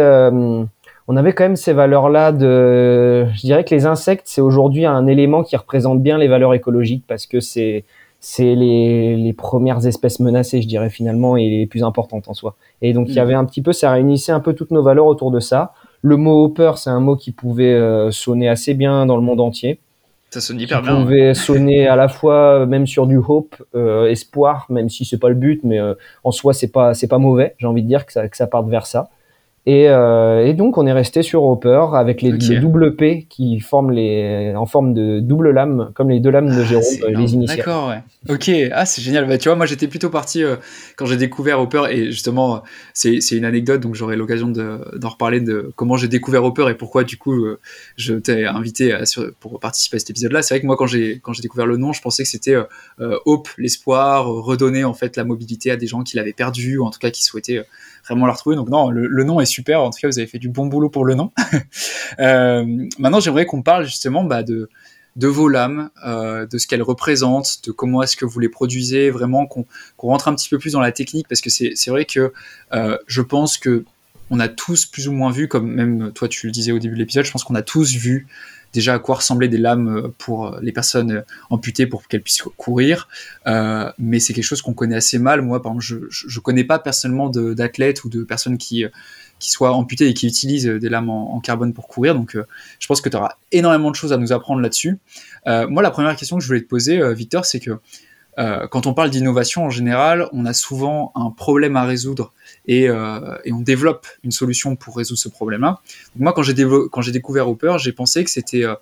[SPEAKER 2] on avait quand même ces valeurs-là de, je dirais que les insectes, c'est aujourd'hui un élément qui représente bien les valeurs écologiques parce que c'est, c'est les, les, premières espèces menacées, je dirais finalement, et les plus importantes en soi. Et donc il y mm. avait un petit peu, ça réunissait un peu toutes nos valeurs autour de ça. Le mot hopper, c'est un mot qui pouvait euh, sonner assez bien dans le monde entier.
[SPEAKER 1] Ça sonne hyper
[SPEAKER 2] bien. pouvait sonner à la fois euh, même sur du hope, euh, espoir, même si c'est pas le but, mais en soi c'est pas c'est pas mauvais. J'ai envie de dire que ça que ça parte vers ça. Et, euh, et, donc on est resté sur Hopper avec les, double P qui forment les en forme de double lame comme les deux lames de ah, Jérôme euh, les initiales.
[SPEAKER 1] D'accord, ouais. Ok, ah c'est génial. Bah, tu vois, moi j'étais plutôt parti euh, quand j'ai découvert Hopper et justement c'est une anecdote donc j'aurai l'occasion d'en reparler de comment j'ai découvert Hopper et pourquoi du coup je t'ai invité à, sur, pour participer à cet épisode-là. C'est vrai que moi quand j'ai quand j'ai découvert le nom, je pensais que c'était Hope, l'espoir, redonner en fait la mobilité à des gens qui l'avaient perdu ou en tout cas qui souhaitaient vraiment la retrouver. Donc non, le, nom est super. En tout cas, vous avez fait du bon boulot pour le nom. euh, maintenant, j'aimerais qu'on parle justement bah, de de vos lames, de ce qu'elles représentent, de comment est-ce que vous les produisez, vraiment qu'on rentre un petit peu plus dans la technique, parce que c'est vrai que je pense que on a tous plus ou moins vu, comme même toi tu le disais au début de l'épisode, je pense qu'on a tous vu déjà à quoi ressemblaient des lames euh, pour les personnes euh, amputées pour qu'elles puissent courir. Euh, mais c'est quelque chose qu'on connaît assez mal. Moi, par exemple, je ne connais pas personnellement d'athlètes ou de personnes qui, qui soient amputées et qui utilisent des lames en, carbone pour courir. Donc, je pense que tu auras énormément de choses à nous apprendre là-dessus. moi, la première question que je voulais te poser, Victor, c'est que quand on parle d'innovation en général, on a souvent un problème à résoudre euh, et, on développe une solution pour résoudre ce problème-là. moi, quand j'ai, découvert Hopper, j'ai pensé que c'était, euh,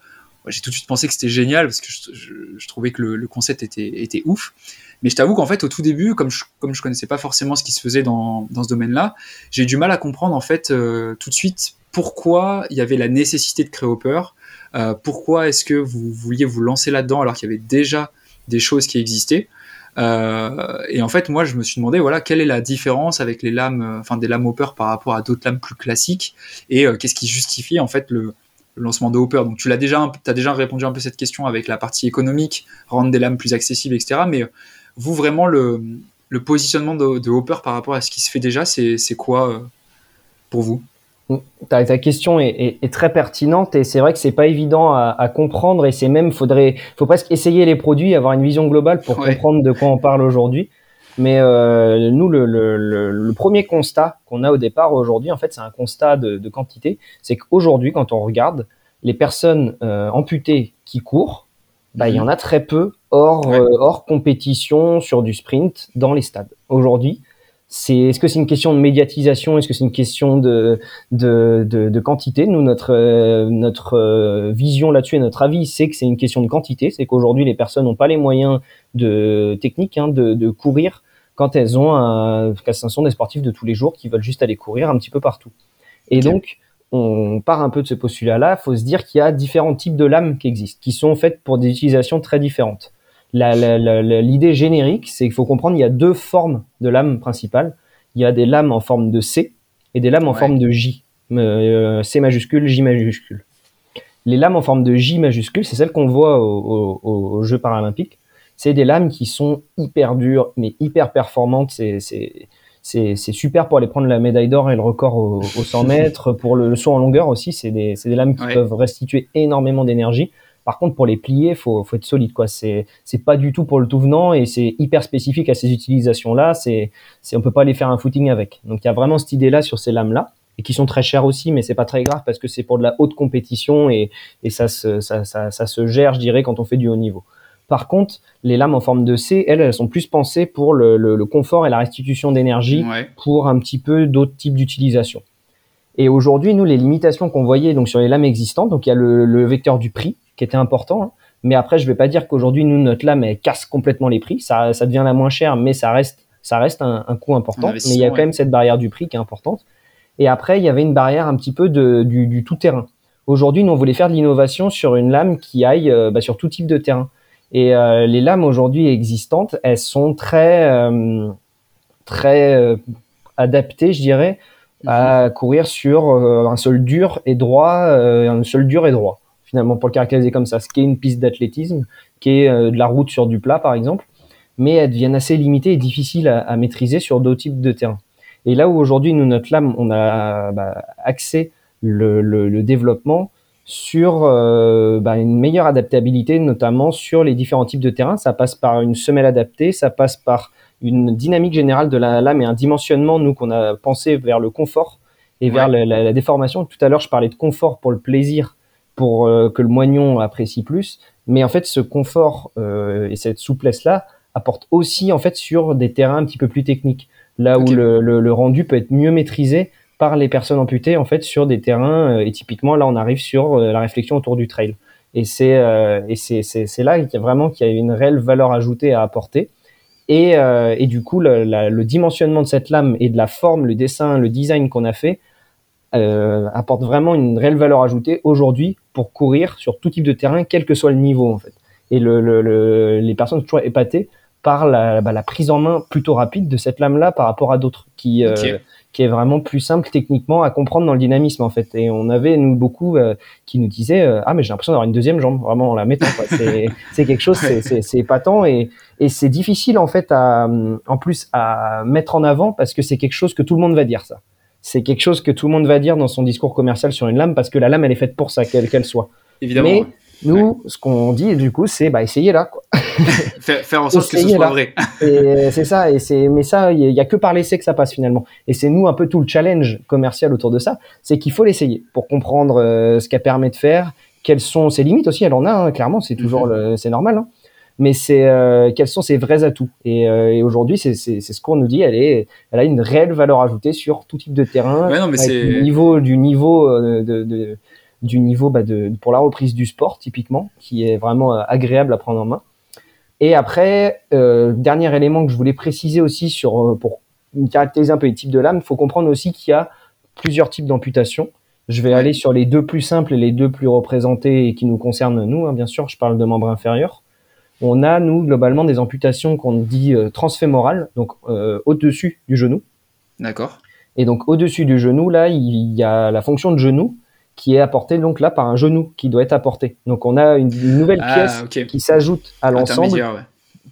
[SPEAKER 1] j'ai tout de suite pensé que c'était génial parce que je, trouvais que le, concept était, ouf. Mais je t'avoue qu'en fait, au tout début, comme je, comme connaissais pas forcément ce qui se faisait dans, dans ce domaine-là, j'ai eu du mal à comprendre en fait euh, tout de suite pourquoi il y avait la nécessité de créer Hopper. pourquoi est-ce que vous vouliez vous lancer là-dedans alors qu'il y avait déjà des choses qui existaient euh, et en fait, moi, je me suis demandé, voilà, quelle est la différence avec les lames, euh, enfin des lames Hopper par rapport à d'autres lames plus classiques, et euh, qu'est-ce qui justifie en fait le, lancement de Hopper? Donc, tu l'as déjà, as déjà répondu un peu à cette question avec la partie économique, rendre des lames plus accessibles, etc. Mais vous, vraiment, le, positionnement de, Hopper par rapport à ce qui se fait déjà, c'est quoi pour vous?
[SPEAKER 2] Ta, ta, question est, est, très pertinente et c'est vrai que c'est pas évident à, à, comprendre et c'est même faudrait faut presque essayer les produits avoir une vision globale pour comprendre de quoi on parle aujourd'hui. Mais euh, nous le, le, le, premier constat qu'on a au départ aujourd'hui en fait c'est un constat de, de quantité. C'est qu'aujourd'hui quand on regarde les personnes euh, amputées qui courent bah, il y en a très peu hors euh, hors compétition sur du sprint dans les stades. Aujourd'hui c'est est-ce que c'est une question de médiatisation? Est-ce que c'est une question de de, de, de quantité? Nous notre euh, notre euh, vision là-dessus et notre avis c'est que c'est une question de quantité. C'est qu'aujourd'hui les personnes n'ont pas les moyens de technique hein, de, de courir quand elles ont un ce sont des sportifs de tous les jours qui veulent juste aller courir un petit peu partout. Et donc on part un peu de ce postulat là faut se dire qu'il y a différents types de lames qui existent qui sont faites pour des utilisations très différentes l'idée générique, c'est qu'il faut comprendre, il y a deux formes de lames principales. Il y a des lames en forme de C et des lames en forme de J. Euh, C majuscule, J majuscule. Les lames en forme de J majuscule, c'est celles qu'on voit aux Jeux paralympiques. C'est des lames qui sont hyper dures, mais hyper performantes. C'est super pour aller prendre la médaille d'or et le record au, 100 mètres. Pour le, saut en longueur aussi, c'est des, des, lames qui peuvent restituer énormément d'énergie. Par contre, pour les plier, faut, faut être solide, quoi. C'est, c'est pas du tout pour le tout venant et c'est hyper spécifique à ces utilisations-là. C'est, c'est, on peut pas aller faire un footing avec. Donc, il y a vraiment cette idée-là sur ces lames-là et qui sont très chères aussi, mais c'est pas très grave parce que c'est pour de la haute compétition et, et ça, se, ça, ça, ça, se gère, je dirais, quand on fait du haut niveau. Par contre, les lames en forme de C, elles, elles sont plus pensées pour le, le, confort et la restitution d'énergie pour un petit peu d'autres types d'utilisation. Et aujourd'hui, nous, les limitations qu'on voyait donc sur les lames existantes, donc il y a le, le vecteur du prix, qui était important. Hein. Mais après, je vais pas dire qu'aujourd'hui, nous, notre lame, elle casse complètement les prix. Ça, ça devient la moins chère, mais ça reste, ça reste un, un coût important. Mais il y a quand même cette barrière du prix qui est importante. Et après, il y avait une barrière un petit peu de, du, du tout-terrain. Aujourd'hui, nous, on voulait faire de l'innovation sur une lame qui aille euh, bah, sur tout type de terrain. Et euh, les lames aujourd'hui existantes, elles sont très, euh, très adaptées, je dirais, à mhm. courir sur un sol dur et droit, un sol dur et droit finalement pour le caractériser comme ça, ce qui est une piste d'athlétisme, qui est euh, de la route sur du plat par exemple, mais elles deviennent assez limitées et difficiles à, maîtriser sur d'autres types de terrains. Et là où aujourd'hui nous notre lame, on a bah, axé le, développement sur euh, bah, une meilleure adaptabilité, notamment sur les différents types de terrains. Ça passe par une semelle adaptée, ça passe par une dynamique générale de la lame et un dimensionnement, nous, qu'on a pensé vers le confort et vers la, déformation. Tout à l'heure, je parlais de confort pour le plaisir pour euh, que le moignon apprécie plus. Mais en fait, ce confort euh, et cette souplesse-là apporte aussi en fait sur des terrains un petit peu plus techniques, là où le, le, rendu peut être mieux maîtrisé par les personnes amputées en fait sur des terrains. Euh, et typiquement, là, on arrive sur la réflexion autour du trail. Et c'est et c'est c'est là qu'il y a vraiment qu'il y a une réelle valeur ajoutée à apporter. Et, et du coup, le, le dimensionnement de cette lame et de la forme, le dessin, le design qu'on a fait euh, apporte vraiment une réelle valeur ajoutée aujourd'hui pour courir sur tout type de terrain, quel que soit le niveau en fait. Et le, le, les personnes sont toujours épatées par la, bah, la, prise en main plutôt rapide de cette lame-là par rapport à d'autres, qui, euh, qui est vraiment plus simple techniquement à comprendre dans le dynamisme en fait. Et on avait nous beaucoup euh, qui nous disaient euh, ah mais j'ai l'impression d'avoir une deuxième jambe vraiment en la mettant. C'est quelque chose, c'est épatant et, et c'est difficile en fait à en plus à mettre en avant parce que c'est quelque chose que tout le monde va dire ça. C'est quelque chose que tout le monde va dire dans son discours commercial sur une lame parce que la lame elle est faite pour ça, quelle qu'elle soit.
[SPEAKER 1] Évidemment.
[SPEAKER 2] Nous, ce qu'on dit du coup, c'est bah essayez là, quoi.
[SPEAKER 1] faire, en sorte que ce soit vrai.
[SPEAKER 2] c'est ça, et c'est mais ça, il y, a que par l'essai que ça passe finalement. Et c'est nous un peu tout le challenge commercial autour de ça, c'est qu'il faut l'essayer pour comprendre euh, ce qu'elle permet de faire, quelles sont ses limites aussi. Elle en a hein, clairement, c'est toujours mhm. c'est normal. Hein. Mais c'est euh, quels sont ses vrais atouts? Et, euh, et aujourd'hui, c'est ce qu'on nous dit. Elle est, elle a une réelle valeur ajoutée sur tout type de terrain,
[SPEAKER 1] ouais, non, mais
[SPEAKER 2] du niveau du niveau de, de du niveau bah, de, pour la reprise du sport, typiquement, qui est vraiment euh, agréable à prendre en main. Et après, euh, dernier élément que je voulais préciser aussi sur, euh, pour caractériser un peu les types de lames, il faut comprendre aussi qu'il y a plusieurs types d'amputations. Je vais aller sur les deux plus simples et les deux plus représentés et qui nous concernent nous, hein, bien sûr, je parle de membres inférieurs. On a, nous, globalement, des amputations qu'on dit transfémorales, donc au-dessus du genou.
[SPEAKER 1] D'accord.
[SPEAKER 2] Et donc, au-dessus du genou, là, il y a la fonction de genou qui est apporté donc là par un genou qui doit être apporté. Donc on a une, nouvelle ah, pièce qui s'ajoute à l'ensemble,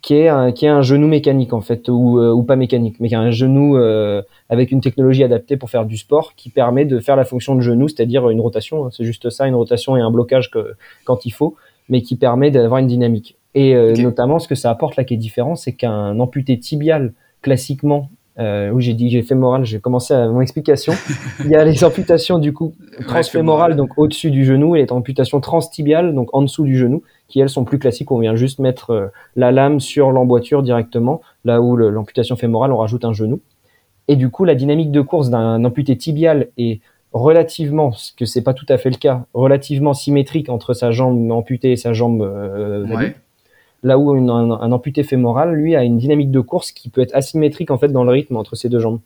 [SPEAKER 2] qui est un qui est un genou mécanique en fait ou, euh, ou pas mécanique, mais qui est un genou euh, avec une technologie adaptée pour faire du sport qui permet de faire la fonction de genou, c'est-à-dire une rotation. Hein. c'est juste ça, une rotation et un blocage que, quand il faut, mais qui permet d'avoir une dynamique. Et euh, notamment ce que ça apporte là qui est différent, c'est qu'un amputé tibial classiquement euh, oui, j'ai dit j'ai fait moral, j'ai commencé à mon explication. Il y a les amputations du coup transfémorales, donc au-dessus du genou, et les amputations transtibiales, donc en dessous du genou, qui elles sont plus classiques. On vient juste mettre euh, la lame sur l'emboîture directement, là où l'amputation fémorale, on rajoute un genou. Et du coup, la dynamique de course d'un amputé tibial est relativement, ce que c'est pas tout à fait le cas, relativement symétrique entre sa jambe amputée et sa jambe euh, là où un, amputé fémoral, lui, a une dynamique de course qui peut être asymétrique en fait dans le rythme entre ses deux jambes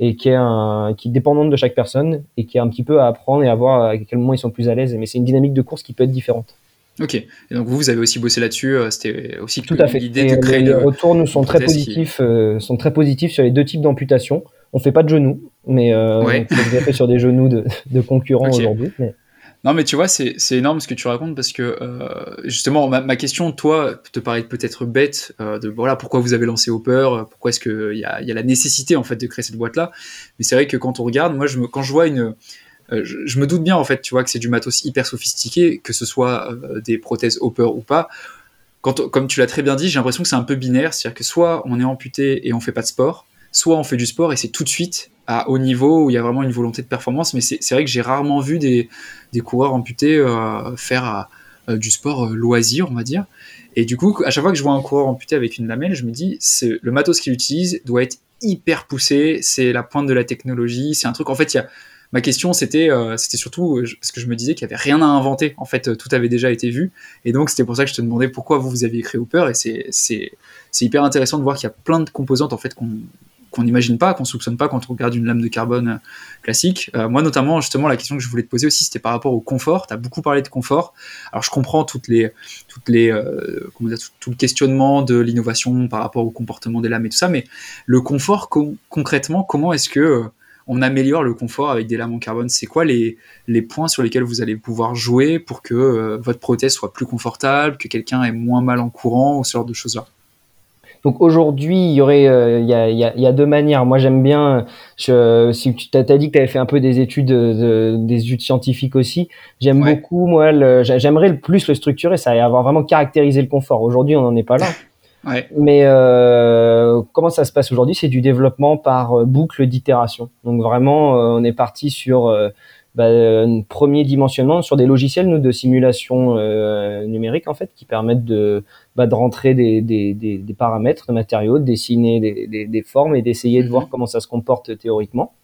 [SPEAKER 2] et qui est, un, qui est dépendante de chaque personne et qui est un petit peu à apprendre et à voir à quel moment ils sont plus à l'aise. Mais c'est une dynamique de course qui peut être différente.
[SPEAKER 1] Ok. Et donc vous, vous avez aussi bossé là-dessus. Euh, c'était aussi
[SPEAKER 2] tout à fait. L'idée de créer les, retours nous sont très positifs, euh, sont très positifs sur les deux types d'amputation. On fait pas de genoux, mais euh, on fait sur des genoux de, de concurrents aujourd'hui. Mais...
[SPEAKER 1] Non, mais tu vois, c'est énorme ce que tu racontes parce que euh, justement, ma, question, toi, te paraît peut-être bête euh, de voilà pourquoi vous avez lancé Hopper, euh, pourquoi est-ce qu'il y a, y a la nécessité en fait de créer cette boîte-là? Mais c'est vrai que quand on regarde, moi, je me, quand je vois une, je, me doute bien en fait, tu vois, que c'est du matos hyper sophistiqué, que ce soit des prothèses Hopper ou pas. Quand, comme tu l'as très bien dit, j'ai l'impression que c'est un peu binaire, c'est-à-dire que soit on est amputé et on fait pas de sport, soit on fait du sport et c'est tout de suite à haut niveau où il y a vraiment une volonté de performance. Mais c'est vrai que j'ai rarement vu des, des coureurs amputés euh, faire euh, du sport euh, loisir, on va dire. Et du coup, à chaque fois que je vois un coureur amputé avec une lamelle, je me dis, le matos qu'il utilise doit être hyper poussé, c'est la pointe de la technologie, c'est un truc. En fait, ma question c'était surtout parce que je me disais qu'il n'y avait rien à inventer en fait tout avait déjà été vu et donc c'était pour ça que je te demandais pourquoi vous vous aviez créé Hooper et c'est c'est hyper intéressant de voir qu'il y a plein de composantes en fait qu'on qu'on n'imagine pas, qu'on soupçonne pas quand on regarde une lame de carbone euh, classique. Euh, moi, notamment, justement, la question que je voulais te poser aussi, c'était par rapport au confort. Tu as beaucoup parlé de confort. Alors, je comprends toutes les, toutes les, euh, comment dire, tout, le questionnement de l'innovation par rapport au comportement des lames et tout ça, mais le confort, concrètement, comment est-ce que on améliore le confort avec des lames en carbone? C'est quoi les, les points sur lesquels vous allez pouvoir jouer pour que votre prothèse soit plus confortable, que quelqu'un ait moins mal en courant, ou ce genre de choses-là?
[SPEAKER 2] Donc aujourd'hui, il y aurait, euh, il, y a, il, y a, deux manières. Moi, j'aime bien. Je, si tu t'as dit que tu avais fait un peu des études, des études scientifiques aussi. J'aime beaucoup. Moi, j'aimerais le plus le structurer, ça et avoir vraiment caractérisé le confort. Aujourd'hui, on n'en est pas là.
[SPEAKER 1] Ouais.
[SPEAKER 2] Mais euh, comment ça se passe aujourd'hui? C'est du développement par euh, boucle d'itération. Donc vraiment, on est parti sur bah, un premier dimensionnement sur des logiciels nous, de simulation euh, numérique en fait qui permettent de, bah, de rentrer des, des, des, des, paramètres de matériaux, de dessiner des, des formes et d'essayer de voir mhm. comment ça se comporte théoriquement.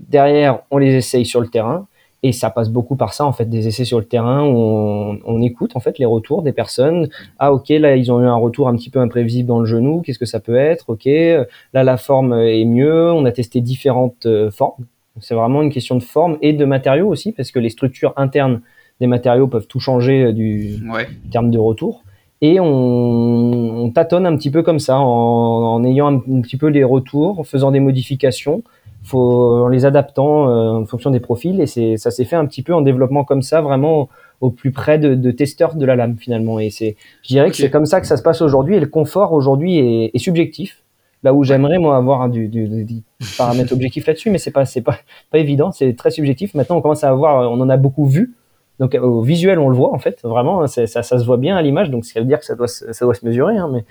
[SPEAKER 2] Derrière, on les essaye sur le terrain et ça passe beaucoup par ça en fait des essais sur le terrain où on, on, écoute en fait les retours des personnes ah ok là ils ont eu un retour un petit peu imprévisible dans le genou qu'est-ce que ça peut être? Ok là la forme est mieux on a testé différentes euh, formes c'est vraiment une question de forme et de matériaux aussi, parce que les structures internes des matériaux peuvent tout changer euh, du terme de retour. et on, tâtonne un petit peu comme ça, en, ayant un, petit peu les retours, en faisant des modifications, faut, en les adaptant euh, en fonction des profils. Et ça s'est fait un petit peu en développement comme ça, vraiment au, plus près de, testeurs de la lame finalement. Et c'est, je dirais que c'est comme ça que ça se passe aujourd'hui. Et le confort aujourd'hui est, subjectif. Là où j'aimerais moi avoir du, du, du, paramètre objectif là-dessus, mais c'est pas c'est pas pas évident, c'est très subjectif. Maintenant, on commence à avoir, on en a beaucoup vu donc au visuel, on le voit en fait, vraiment, ça, ça, se voit bien à l'image, donc ça veut dire que ça doit, ça doit se mesurer, hein, mais,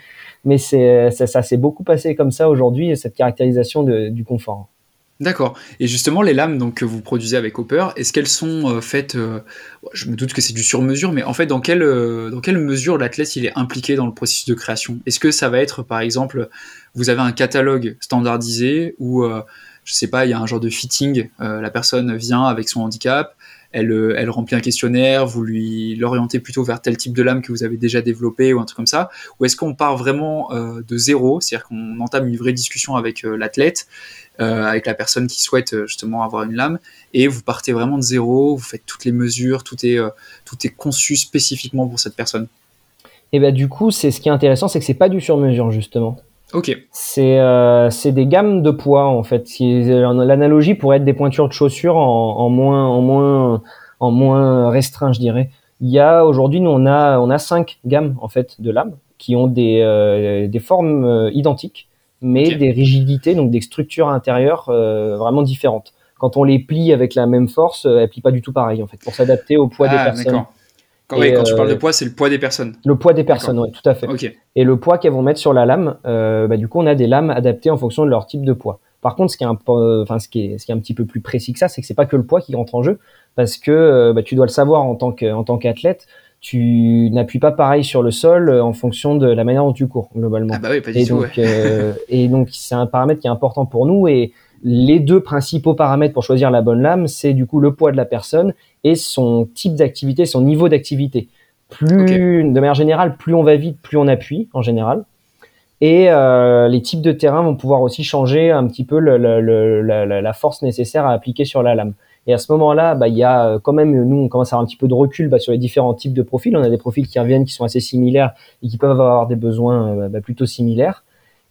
[SPEAKER 2] mais c'est, ça, ça s'est beaucoup passé comme ça aujourd'hui, cette caractérisation de, du confort.
[SPEAKER 1] D'accord. Et justement, les lames donc, que vous produisez avec Hopper, est-ce qu'elles sont euh, faites, euh, je me doute que c'est du sur-mesure, mais en fait, dans quelle, euh, dans quelle mesure l'athlète il est impliqué dans le processus de création? Est-ce que ça va être, par exemple, vous avez un catalogue standardisé ou, je sais pas, il y a un genre de fitting, la personne vient avec son handicap, euh, elle, remplit un questionnaire, vous lui l'orientez plutôt vers tel type de lame que vous avez déjà développé ou un truc comme ça Ou est-ce qu'on part vraiment euh, de zéro, c'est-à-dire qu'on entame une vraie discussion avec euh, l'athlète, avec la personne qui souhaite justement avoir une lame, et vous partez vraiment de zéro, vous faites toutes les mesures, tout est, tout est conçu spécifiquement pour cette personne?
[SPEAKER 2] Et bien du coup, c'est ce qui est intéressant, c'est que c'est pas du sur-mesure justement.
[SPEAKER 1] Ok.
[SPEAKER 2] C'est euh, des gammes de poids en fait. L'analogie pourrait être des pointures de chaussures en, en, moins en moins en moins restreint, je dirais. Il y a aujourd'hui, nous on a on a cinq gammes en fait de lames qui ont des euh, des formes euh, identiques, mais des rigidités donc des structures intérieures euh, vraiment différentes. Quand on les plie avec la même force, elles plient pas du tout pareil en fait pour s'adapter au poids des ah, personnes.
[SPEAKER 1] Quand, quand tu parles de euh, poids, c'est le poids des personnes.
[SPEAKER 2] Le poids des personnes, oui, tout à fait. Et le poids qu'elles vont mettre sur la lame, euh, bah, du coup, on a des lames adaptées en fonction de leur type de poids. Par contre, ce qui est un, enfin, ce qui est, ce qui est un petit peu plus précis que ça, c'est que c'est pas que le poids qui rentre en jeu, parce que euh, bah, tu dois le savoir en tant que, en tant qu'athlète. Tu n'appuies pas pareil sur le sol en fonction de la manière dont tu cours globalement.
[SPEAKER 1] Ah bah oui, pas du
[SPEAKER 2] et
[SPEAKER 1] tout.
[SPEAKER 2] Donc, et donc, c'est un paramètre qui est important pour nous et les deux principaux paramètres pour choisir la bonne lame, c'est du coup le poids de la personne et son type d'activité, son niveau d'activité. Plus, de manière générale, plus on va vite, plus on appuie en général. Et euh, les types de terrain vont pouvoir aussi changer un petit peu le, la, force nécessaire à appliquer sur la lame. Et à ce moment-là, bah, il y a euh, quand même, nous, on commence à avoir un petit peu de recul bah, sur les différents types de profils. On a des profils qui reviennent, qui sont assez similaires et qui peuvent avoir des besoins euh, bah, plutôt similaires.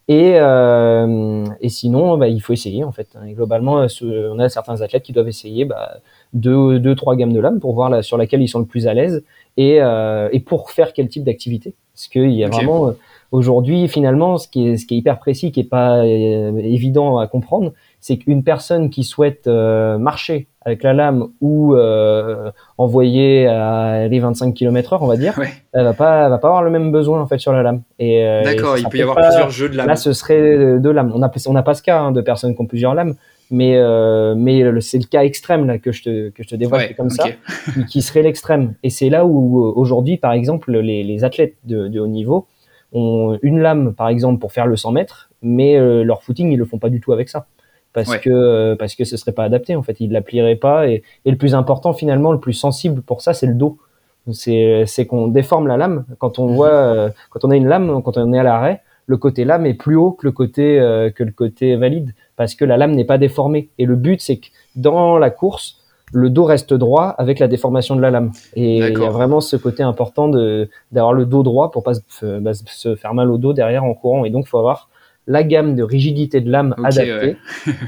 [SPEAKER 2] Et, euh, et sinon, bah, il faut essayer en fait. Et globalement, on a certains athlètes qui doivent essayer bah, deux, deux, trois gammes de lames pour voir la, sur laquelle ils sont le plus à l'aise et, euh, et pour faire quel type d'activité. Parce qu'il y a vraiment aujourd'hui finalement ce qui est ce qui est hyper précis, qui est pas euh, évident à comprendre, c'est qu'une personne qui souhaite euh, marcher avec la lame ou euh, envoyer à les 25 km heure, on va dire, elle va pas, elle va pas avoir le même besoin en fait sur la lame.
[SPEAKER 1] Et euh, d'accord, il peut y avoir plusieurs jeux de lames.
[SPEAKER 2] Là, ce serait deux lames. On a, on n'a pas ce cas hein, de personnes qui ont plusieurs lames, mais euh, mais c'est le cas extrême là que je te que je te dévoile comme ça, qui serait l'extrême. Et c'est là où aujourd'hui, par exemple, les, les athlètes de, de, haut niveau ont une lame, par exemple, pour faire le 100 mètres, mais leur footing ils le font pas du tout avec ça parce que euh, parce que ce serait pas adapté en fait, il l'applierait pas et, et le plus important finalement, le plus sensible pour ça, c'est le dos. C'est c'est qu'on déforme la lame quand on mhm. voit euh, quand on a une lame, quand on est à l'arrêt, le côté lame est plus haut que le côté euh, que le côté valide parce que la lame n'est pas déformée et le but c'est que dans la course le dos reste droit avec la déformation de la lame. Et il y a vraiment ce côté important de d'avoir le dos droit pour pas se, bah, se, faire mal au dos derrière en courant. Et donc, il faut avoir la gamme de rigidité de lame adaptée.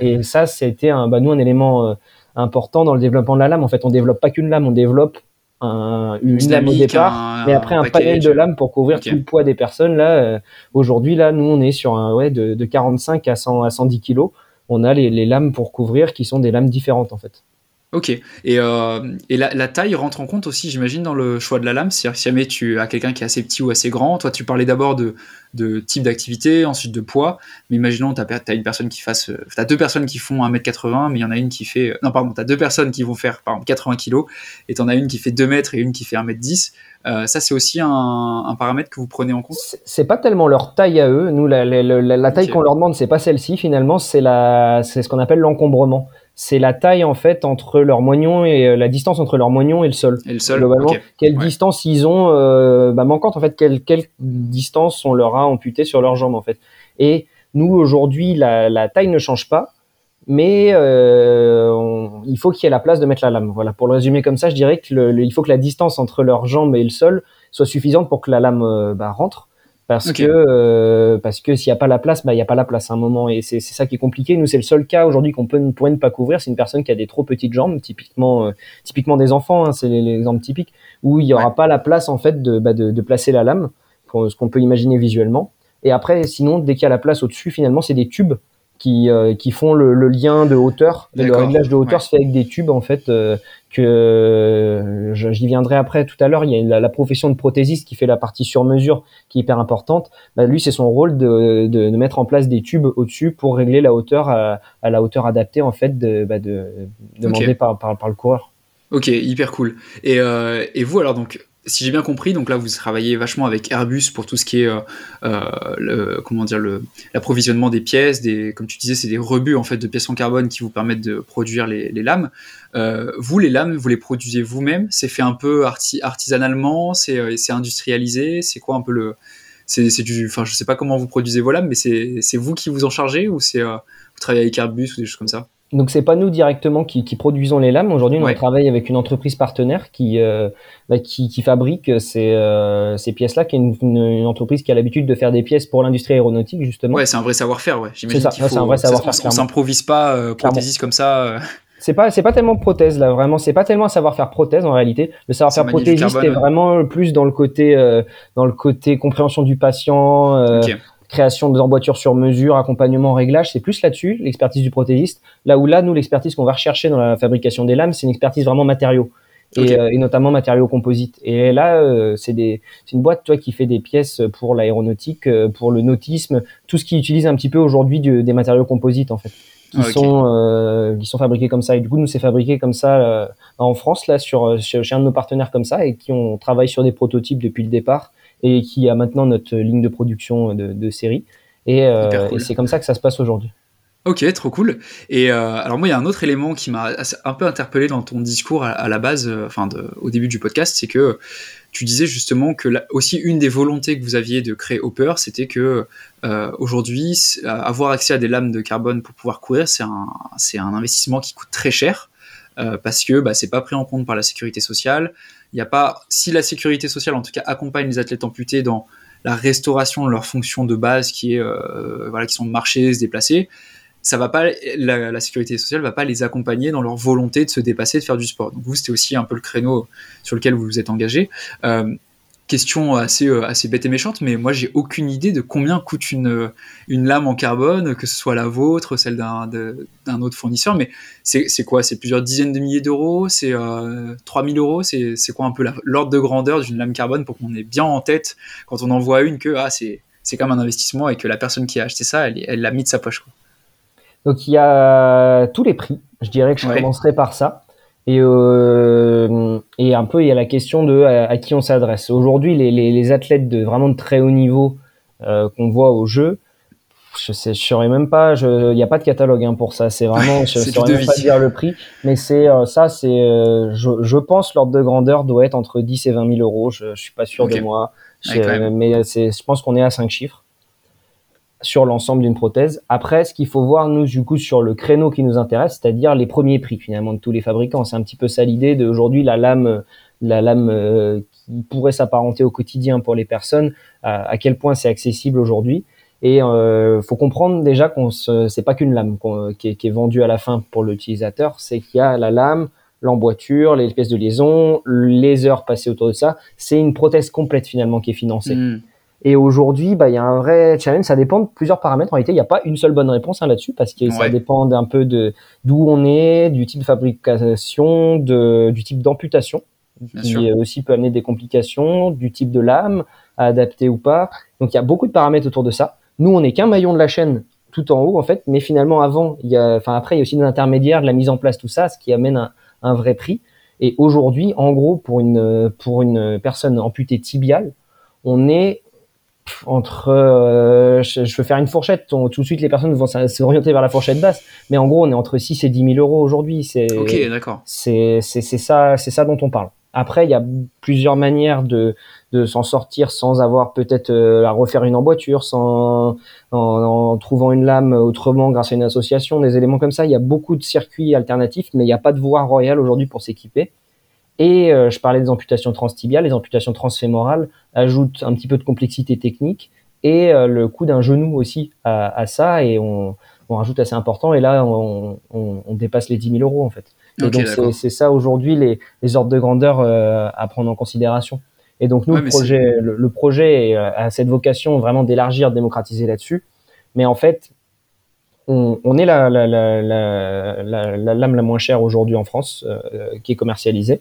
[SPEAKER 2] et ça, c'était un, bah, nous un élément euh, important dans le développement de la lame. En fait, on développe pas qu'une lame, on développe un, une, lame au départ, mais après un, panel de lames pour couvrir tout le poids des personnes. Là, euh, aujourd'hui, là, nous, on est sur un ouais de, de 45 à 100 à 110 kilos. On a les, les lames pour couvrir qui sont des lames différentes en fait.
[SPEAKER 1] Ok. Et, euh, et la, la, taille rentre en compte aussi, j'imagine, dans le choix de la lame. C'est-à-dire que si jamais tu as quelqu'un qui est assez petit ou assez grand, toi, tu parlais d'abord de, de type d'activité, ensuite de poids. Mais imaginons, tu as, une personne qui fasse. Euh, tu as deux personnes qui font 1m80, mais il y en a une qui fait. Non, pardon, tu as deux personnes qui vont faire, par exemple, 80 kg, et tu en as une qui fait 2 mètres et une qui fait 1m10. Euh, ça, c'est aussi un, un, paramètre que vous prenez en compte?
[SPEAKER 2] C'est pas tellement leur taille à eux. Nous, la, la, la, taille qu'on leur demande, c'est pas celle-ci, finalement, c'est ce qu'on appelle l'encombrement c'est la taille en fait entre leur moignon et euh, la distance entre leur moignon et le sol.
[SPEAKER 1] Et le sol.
[SPEAKER 2] Globalement, quelle distance ils ont euh, bah, manquante en fait, quelle, quelle distance on leur a amputé sur leurs jambes en fait. Et nous aujourd'hui, la, la taille ne change pas, mais euh, il faut qu'il y ait la place de mettre la lame. Voilà, pour le résumer comme ça, je dirais que le, il faut que la distance entre leurs jambes et le sol soit suffisante pour que la lame bah, rentre parce que euh, parce que s'il n'y a pas la place, bah il y a pas la place à un moment. Et c'est ça qui est compliqué. Nous c'est le seul cas aujourd'hui qu'on peut pourrait ne pas couvrir, c'est une personne qui a des trop petites jambes, typiquement euh, typiquement des enfants, hein, c'est l'exemple typique où il n'y aura pas la place en fait de, bah, de, de placer la lame, ce qu'on peut imaginer visuellement. Et après sinon dès qu'il y a la place au-dessus, finalement c'est des tubes qui, euh, qui font le, le, lien de hauteur. Le réglage de hauteur se fait avec des tubes en fait euh, que j'y viendrai après tout à l'heure. Il y a la, la, profession de prothésiste qui fait la partie sur mesure qui est hyper importante. Bah, lui, c'est son rôle de, de, de, mettre en place des tubes au-dessus pour régler la hauteur à, à, la hauteur adaptée en fait de, bah, de demandée par, par, par, le coureur.
[SPEAKER 1] Ok, hyper cool. Et, euh, et vous alors donc si j'ai bien compris, donc là vous travaillez vachement avec Airbus pour tout ce qui est euh, euh comment dire l'approvisionnement des pièces, comme tu disais c'est des rebuts en fait de pièces en carbone qui vous permettent de produire les, lames. Euh, vous les lames vous les produisez vous-même? C'est fait un peu artisanalement? C'est c'est industrialisé? C'est quoi un peu le c'est du enfin je sais pas comment vous produisez vos lames mais c'est vous qui vous en chargez ou c'est vous travaillez avec Airbus ou des choses comme ça?
[SPEAKER 2] Donc c'est pas nous directement qui, qui produisons les lames. Aujourd'hui, on travaille avec une entreprise partenaire qui euh, bah, qui, qui, fabrique ces, euh, ces pièces-là, qui est une, une, entreprise qui a l'habitude de faire des pièces pour l'industrie aéronautique justement.
[SPEAKER 1] Ouais, c'est un vrai savoir-faire. Ouais,
[SPEAKER 2] j'imagine. C'est ça, c'est un vrai savoir-faire.
[SPEAKER 1] On, on s'improvise pas euh, prothésiste comme ça. Euh.
[SPEAKER 2] C'est pas c'est pas tellement prothèse là vraiment c'est pas tellement un savoir-faire prothèse en réalité le savoir-faire prothésiste est vraiment plus dans le côté euh, dans le côté compréhension du patient euh, okay création d'emboîtures sur mesure, accompagnement, réglage, c'est plus là-dessus, l'expertise du prothésiste. Là où là, nous, l'expertise qu'on va rechercher dans la fabrication des lames, c'est une expertise vraiment matériaux. Et, euh, et, notamment matériaux composites. Et là, euh, c'est une boîte toi qui fait des pièces pour l'aéronautique, euh, pour le nautisme, tout ce qui utilise un petit peu aujourd'hui des matériaux composites en fait, qui okay. sont euh, qui sont fabriqués comme ça. Et du coup, nous c'est fabriqué comme ça en France là sur chez un de nos partenaires comme ça et qui on travaille sur des prototypes depuis le départ et qui a maintenant notre ligne de production de, de série. Et, euh, et c'est comme ça que ça se passe aujourd'hui.
[SPEAKER 1] Ok, trop cool. Et euh, alors moi, il y a un autre élément qui m'a un peu interpellé dans ton discours à, à la base, euh, enfin de, au début du podcast, c'est que tu disais justement que aussi une des volontés que vous aviez de créer Hopper, c'était que euh, aujourd'hui, avoir accès à des lames de carbone pour pouvoir courir, c'est un, c'est un investissement qui coûte très cher parce que bah, c'est pas pris en compte par la sécurité sociale. Il n'y a pas, si la sécurité sociale en tout cas accompagne les athlètes amputés dans la restauration de leur fonction de base qui est euh, voilà qui sont de marcher, se déplacer, ça va pas la, la, sécurité sociale va pas les accompagner dans leur volonté de se dépasser, de faire du sport. Donc vous c'était aussi un peu le créneau sur lequel vous vous êtes engagé. Euh, question assez, euh, assez bête et méchante, mais moi j'ai aucune idée de combien coûte une, une lame en carbone, que ce soit la vôtre, celle d'un autre fournisseur, mais c'est quoi? C'est plusieurs dizaines de milliers d'euros? C'est euh, 3000 euros? C'est quoi un peu l'ordre de grandeur d'une lame carbone pour qu'on ait bien en tête quand on en voit une que ah, c'est comme un investissement et que la personne qui a acheté ça, elle l'a mis de sa poche. Quoi.
[SPEAKER 2] Donc il y a tous les prix, je dirais que je ouais. commencerai par ça. Et, euh, et un peu, il y a la question de à, à qui on s'adresse. Aujourd'hui, les, les, les, athlètes de vraiment de très haut niveau euh, qu'on voit au jeu, je sais, je saurais même pas. Il n'y a pas de catalogue hein, pour ça. C'est vraiment, je saurais même pas dire le prix. Mais c'est euh, ça, c'est, je, je, pense l'ordre de grandeur doit être entre 10 et 20 000 euros. Je, je suis pas sûr okay. de moi, ouais, mais c'est, je pense qu'on est à 5 chiffres sur l'ensemble d'une prothèse. Après, ce qu'il faut voir, nous, du coup, sur le créneau qui nous intéresse, c'est-à-dire les premiers prix, finalement, de tous les fabricants. C'est un petit peu ça l'idée d'aujourd'hui, la lame, la lame euh, qui pourrait s'apparenter au quotidien pour les personnes, à, quel point c'est accessible aujourd'hui. Et euh, faut comprendre déjà qu'on c'est pas qu'une lame qu qui, est, qui, est, vendue à la fin pour l'utilisateur, c'est qu'il y a la lame, l'emboîture, les pièces de liaison, les heures passées autour de ça. C'est une prothèse complète finalement qui est financée. Mmh. Et aujourd'hui, bah, il y a un vrai challenge. Ça dépend de plusieurs paramètres. En réalité, il n'y a pas une seule bonne réponse hein, là-dessus parce que ouais. ça dépend d'un peu de d'où on est, du type de fabrication, de, du type d'amputation, qui sûr. aussi peut amener des complications, du type de lame à adapter ou pas. Donc, il y a beaucoup de paramètres autour de ça. Nous, on n'est qu'un maillon de la chaîne tout en haut, en fait. Mais finalement, avant, il y a, enfin, après, il y a aussi des intermédiaires, de la mise en place, tout ça, ce qui amène un, un vrai prix. Et aujourd'hui, en gros, pour une, pour une personne amputée tibiale, on est entre euh, je, je, veux faire une fourchette. On, tout de suite les personnes vont s'orienter vers la fourchette basse. Mais en gros on est entre 6 et 10 000 euros aujourd'hui. C'est
[SPEAKER 1] ok d'accord.
[SPEAKER 2] c'est c'est ça c'est ça dont on parle. Après il y a plusieurs manières de de s'en sortir sans avoir peut-être euh, à refaire une emboîture sans en, en, trouvant une lame autrement grâce à une association des éléments comme ça. Il y a beaucoup de circuits alternatifs mais il n'y a pas de voie royale aujourd'hui pour s'équiper Et je parlais des amputations transtibiales, les amputations transfémorales ajoutent un petit peu de complexité technique et le coût d'un genou aussi à, ça et on, on, rajoute assez important et là on, on, on dépasse les 10 000 euros en fait. Et donc c'est ça aujourd'hui les, les, ordres de grandeur à prendre en considération. Et donc nous, le, projet, le, projet a cette vocation vraiment d'élargir, de démocratiser là-dessus. Mais en fait, on, on est la, la, la, la, lame la moins chère aujourd'hui en France euh, qui est commercialisée.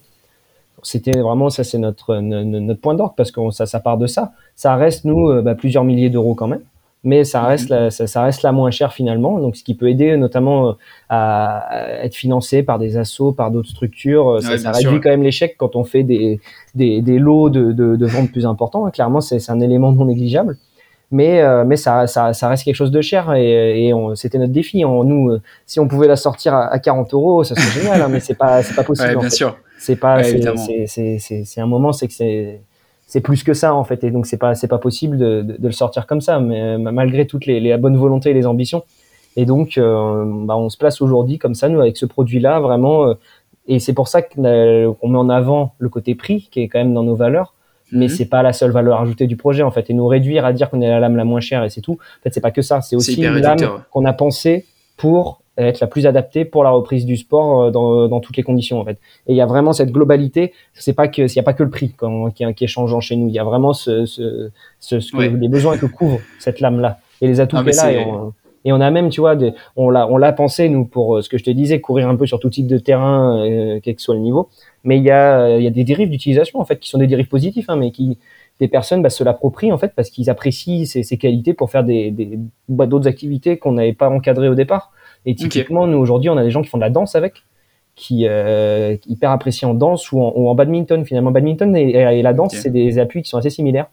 [SPEAKER 2] C'était vraiment ça, c'est notre, notre point d'ordre parce que ça, ça part de ça. Ça reste nous euh, bah, plusieurs milliers d'euros quand même mais ça mhm. reste, la, ça, reste la moins chère finalement. Donc, ce qui peut aider notamment euh, à, être financé par des assos, par d'autres structures. Euh, ça, réduit quand même l'échec quand on fait des, des, des lots de, de, de ventes plus importants. Hein. Clairement, c'est un élément non négligeable. Mais, euh, mais ça, ça, ça, reste quelque chose de cher et, et c'était notre défi. En, nous, si on pouvait la sortir à, 40 euros, ça serait génial, hein, mais c'est pas, c'est pas possible.
[SPEAKER 1] bien sûr.
[SPEAKER 2] C'est pas, c'est un moment, c'est que c'est c'est plus que ça en fait et donc c'est pas c'est pas possible de, de, de, le sortir comme ça mais euh, malgré toutes les, les bonnes volontés et les ambitions et donc euh, bah, on se place aujourd'hui comme ça nous avec ce produit là vraiment euh, et c'est pour ça qu'on met en avant le côté prix qui est quand même dans nos valeurs mais mhm. c'est pas la seule valeur ajoutée du projet en fait et nous réduire à dire qu'on est la lame la moins chère et c'est tout en fait c'est pas que ça c'est aussi une lame qu'on a pensé pour être la plus adaptée pour la reprise du sport euh, dans, dans toutes les conditions en fait. Et il y a vraiment cette globalité. C'est pas que s'il n'y a pas que le prix quand, qui, qui, est changeant chez nous. Il y a vraiment ce, ce, ce, ce les besoins que couvre cette lame là et les atouts qu'elle a. Et on, a même, tu vois, on l'a, on l'a pensé nous pour euh, ce que je te disais, courir un peu sur tout type de terrain, euh, quel que soit le niveau. Mais il y a, il y a des dérives d'utilisation en fait qui sont des dérives positifs, hein, mais qui des personnes bah, se l'approprient en fait parce qu'ils apprécient ses, ses, qualités pour faire des, des bah, d'autres activités qu'on n'avait pas encadrées au départ. Et typiquement, nous aujourd'hui, on a des gens qui font de la danse avec, qui euh, hyper apprécient en danse ou en, badminton. Finalement, badminton et, la danse, c'est des appuis qui sont assez similaires.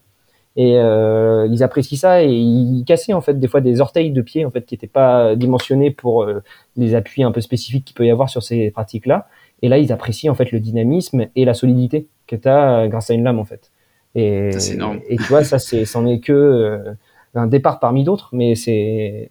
[SPEAKER 2] Et euh, ils apprécient ça et ils cassaient en fait des fois des orteils de pied en fait qui n'étaient pas dimensionnés pour euh, les appuis un peu spécifiques qu'il peut y avoir sur ces pratiques-là. Et là, ils apprécient en fait le dynamisme et la solidité que tu as euh, grâce à une lame en fait. Et, et tu vois, ça, c'est, c'en est que euh, un départ parmi d'autres, mais c'est.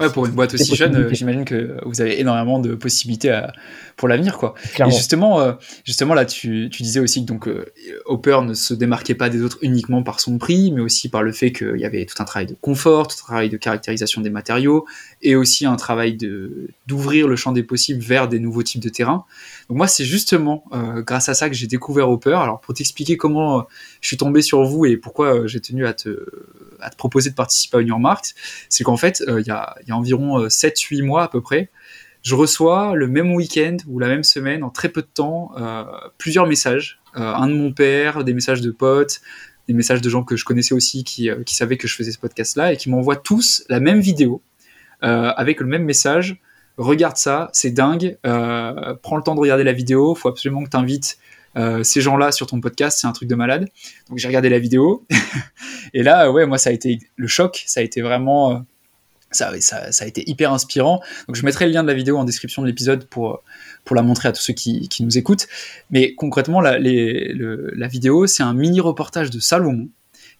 [SPEAKER 1] Ouais, pour une boîte aussi jeune, euh, j'imagine que vous avez énormément de possibilités à, pour l'avenir, quoi. Et justement, euh, justement là, tu, tu, disais aussi que donc euh, Hopper ne se démarquait pas des autres uniquement par son prix, mais aussi par le fait qu'il y avait tout un travail de confort, tout un travail de caractérisation des matériaux, et aussi un travail de d'ouvrir le champ des possibles vers des nouveaux types de terrains. Donc moi, c'est justement grâce à ça que j'ai découvert Hopper. Alors pour t'expliquer comment je suis tombé sur vous et pourquoi j'ai tenu à te à te proposer de participer à New Marks, c'est qu'en fait, euh, il y, a, environ 7-8 euh, mois à peu près, je reçois le même week-end ou la même semaine, en très peu de temps, euh, plusieurs messages. un de mon père, des messages de potes, des messages de gens que je connaissais aussi qui, qui savaient que je faisais ce podcast-là et qui m'envoient tous la même vidéo avec le même message. Regarde ça, c'est dingue. prends le temps de regarder la vidéo. Faut absolument que tu euh, ces gens-là sur ton podcast, c'est un truc de malade. Donc j'ai regardé la vidéo et là, ouais, moi ça a été le choc, ça a été vraiment, euh, ça, ça, a été hyper inspirant. Donc je mettrai le lien de la vidéo en description de l'épisode pour pour la montrer à tous ceux qui, qui nous écoutent. Mais concrètement, la, la vidéo, c'est un mini reportage de Salomon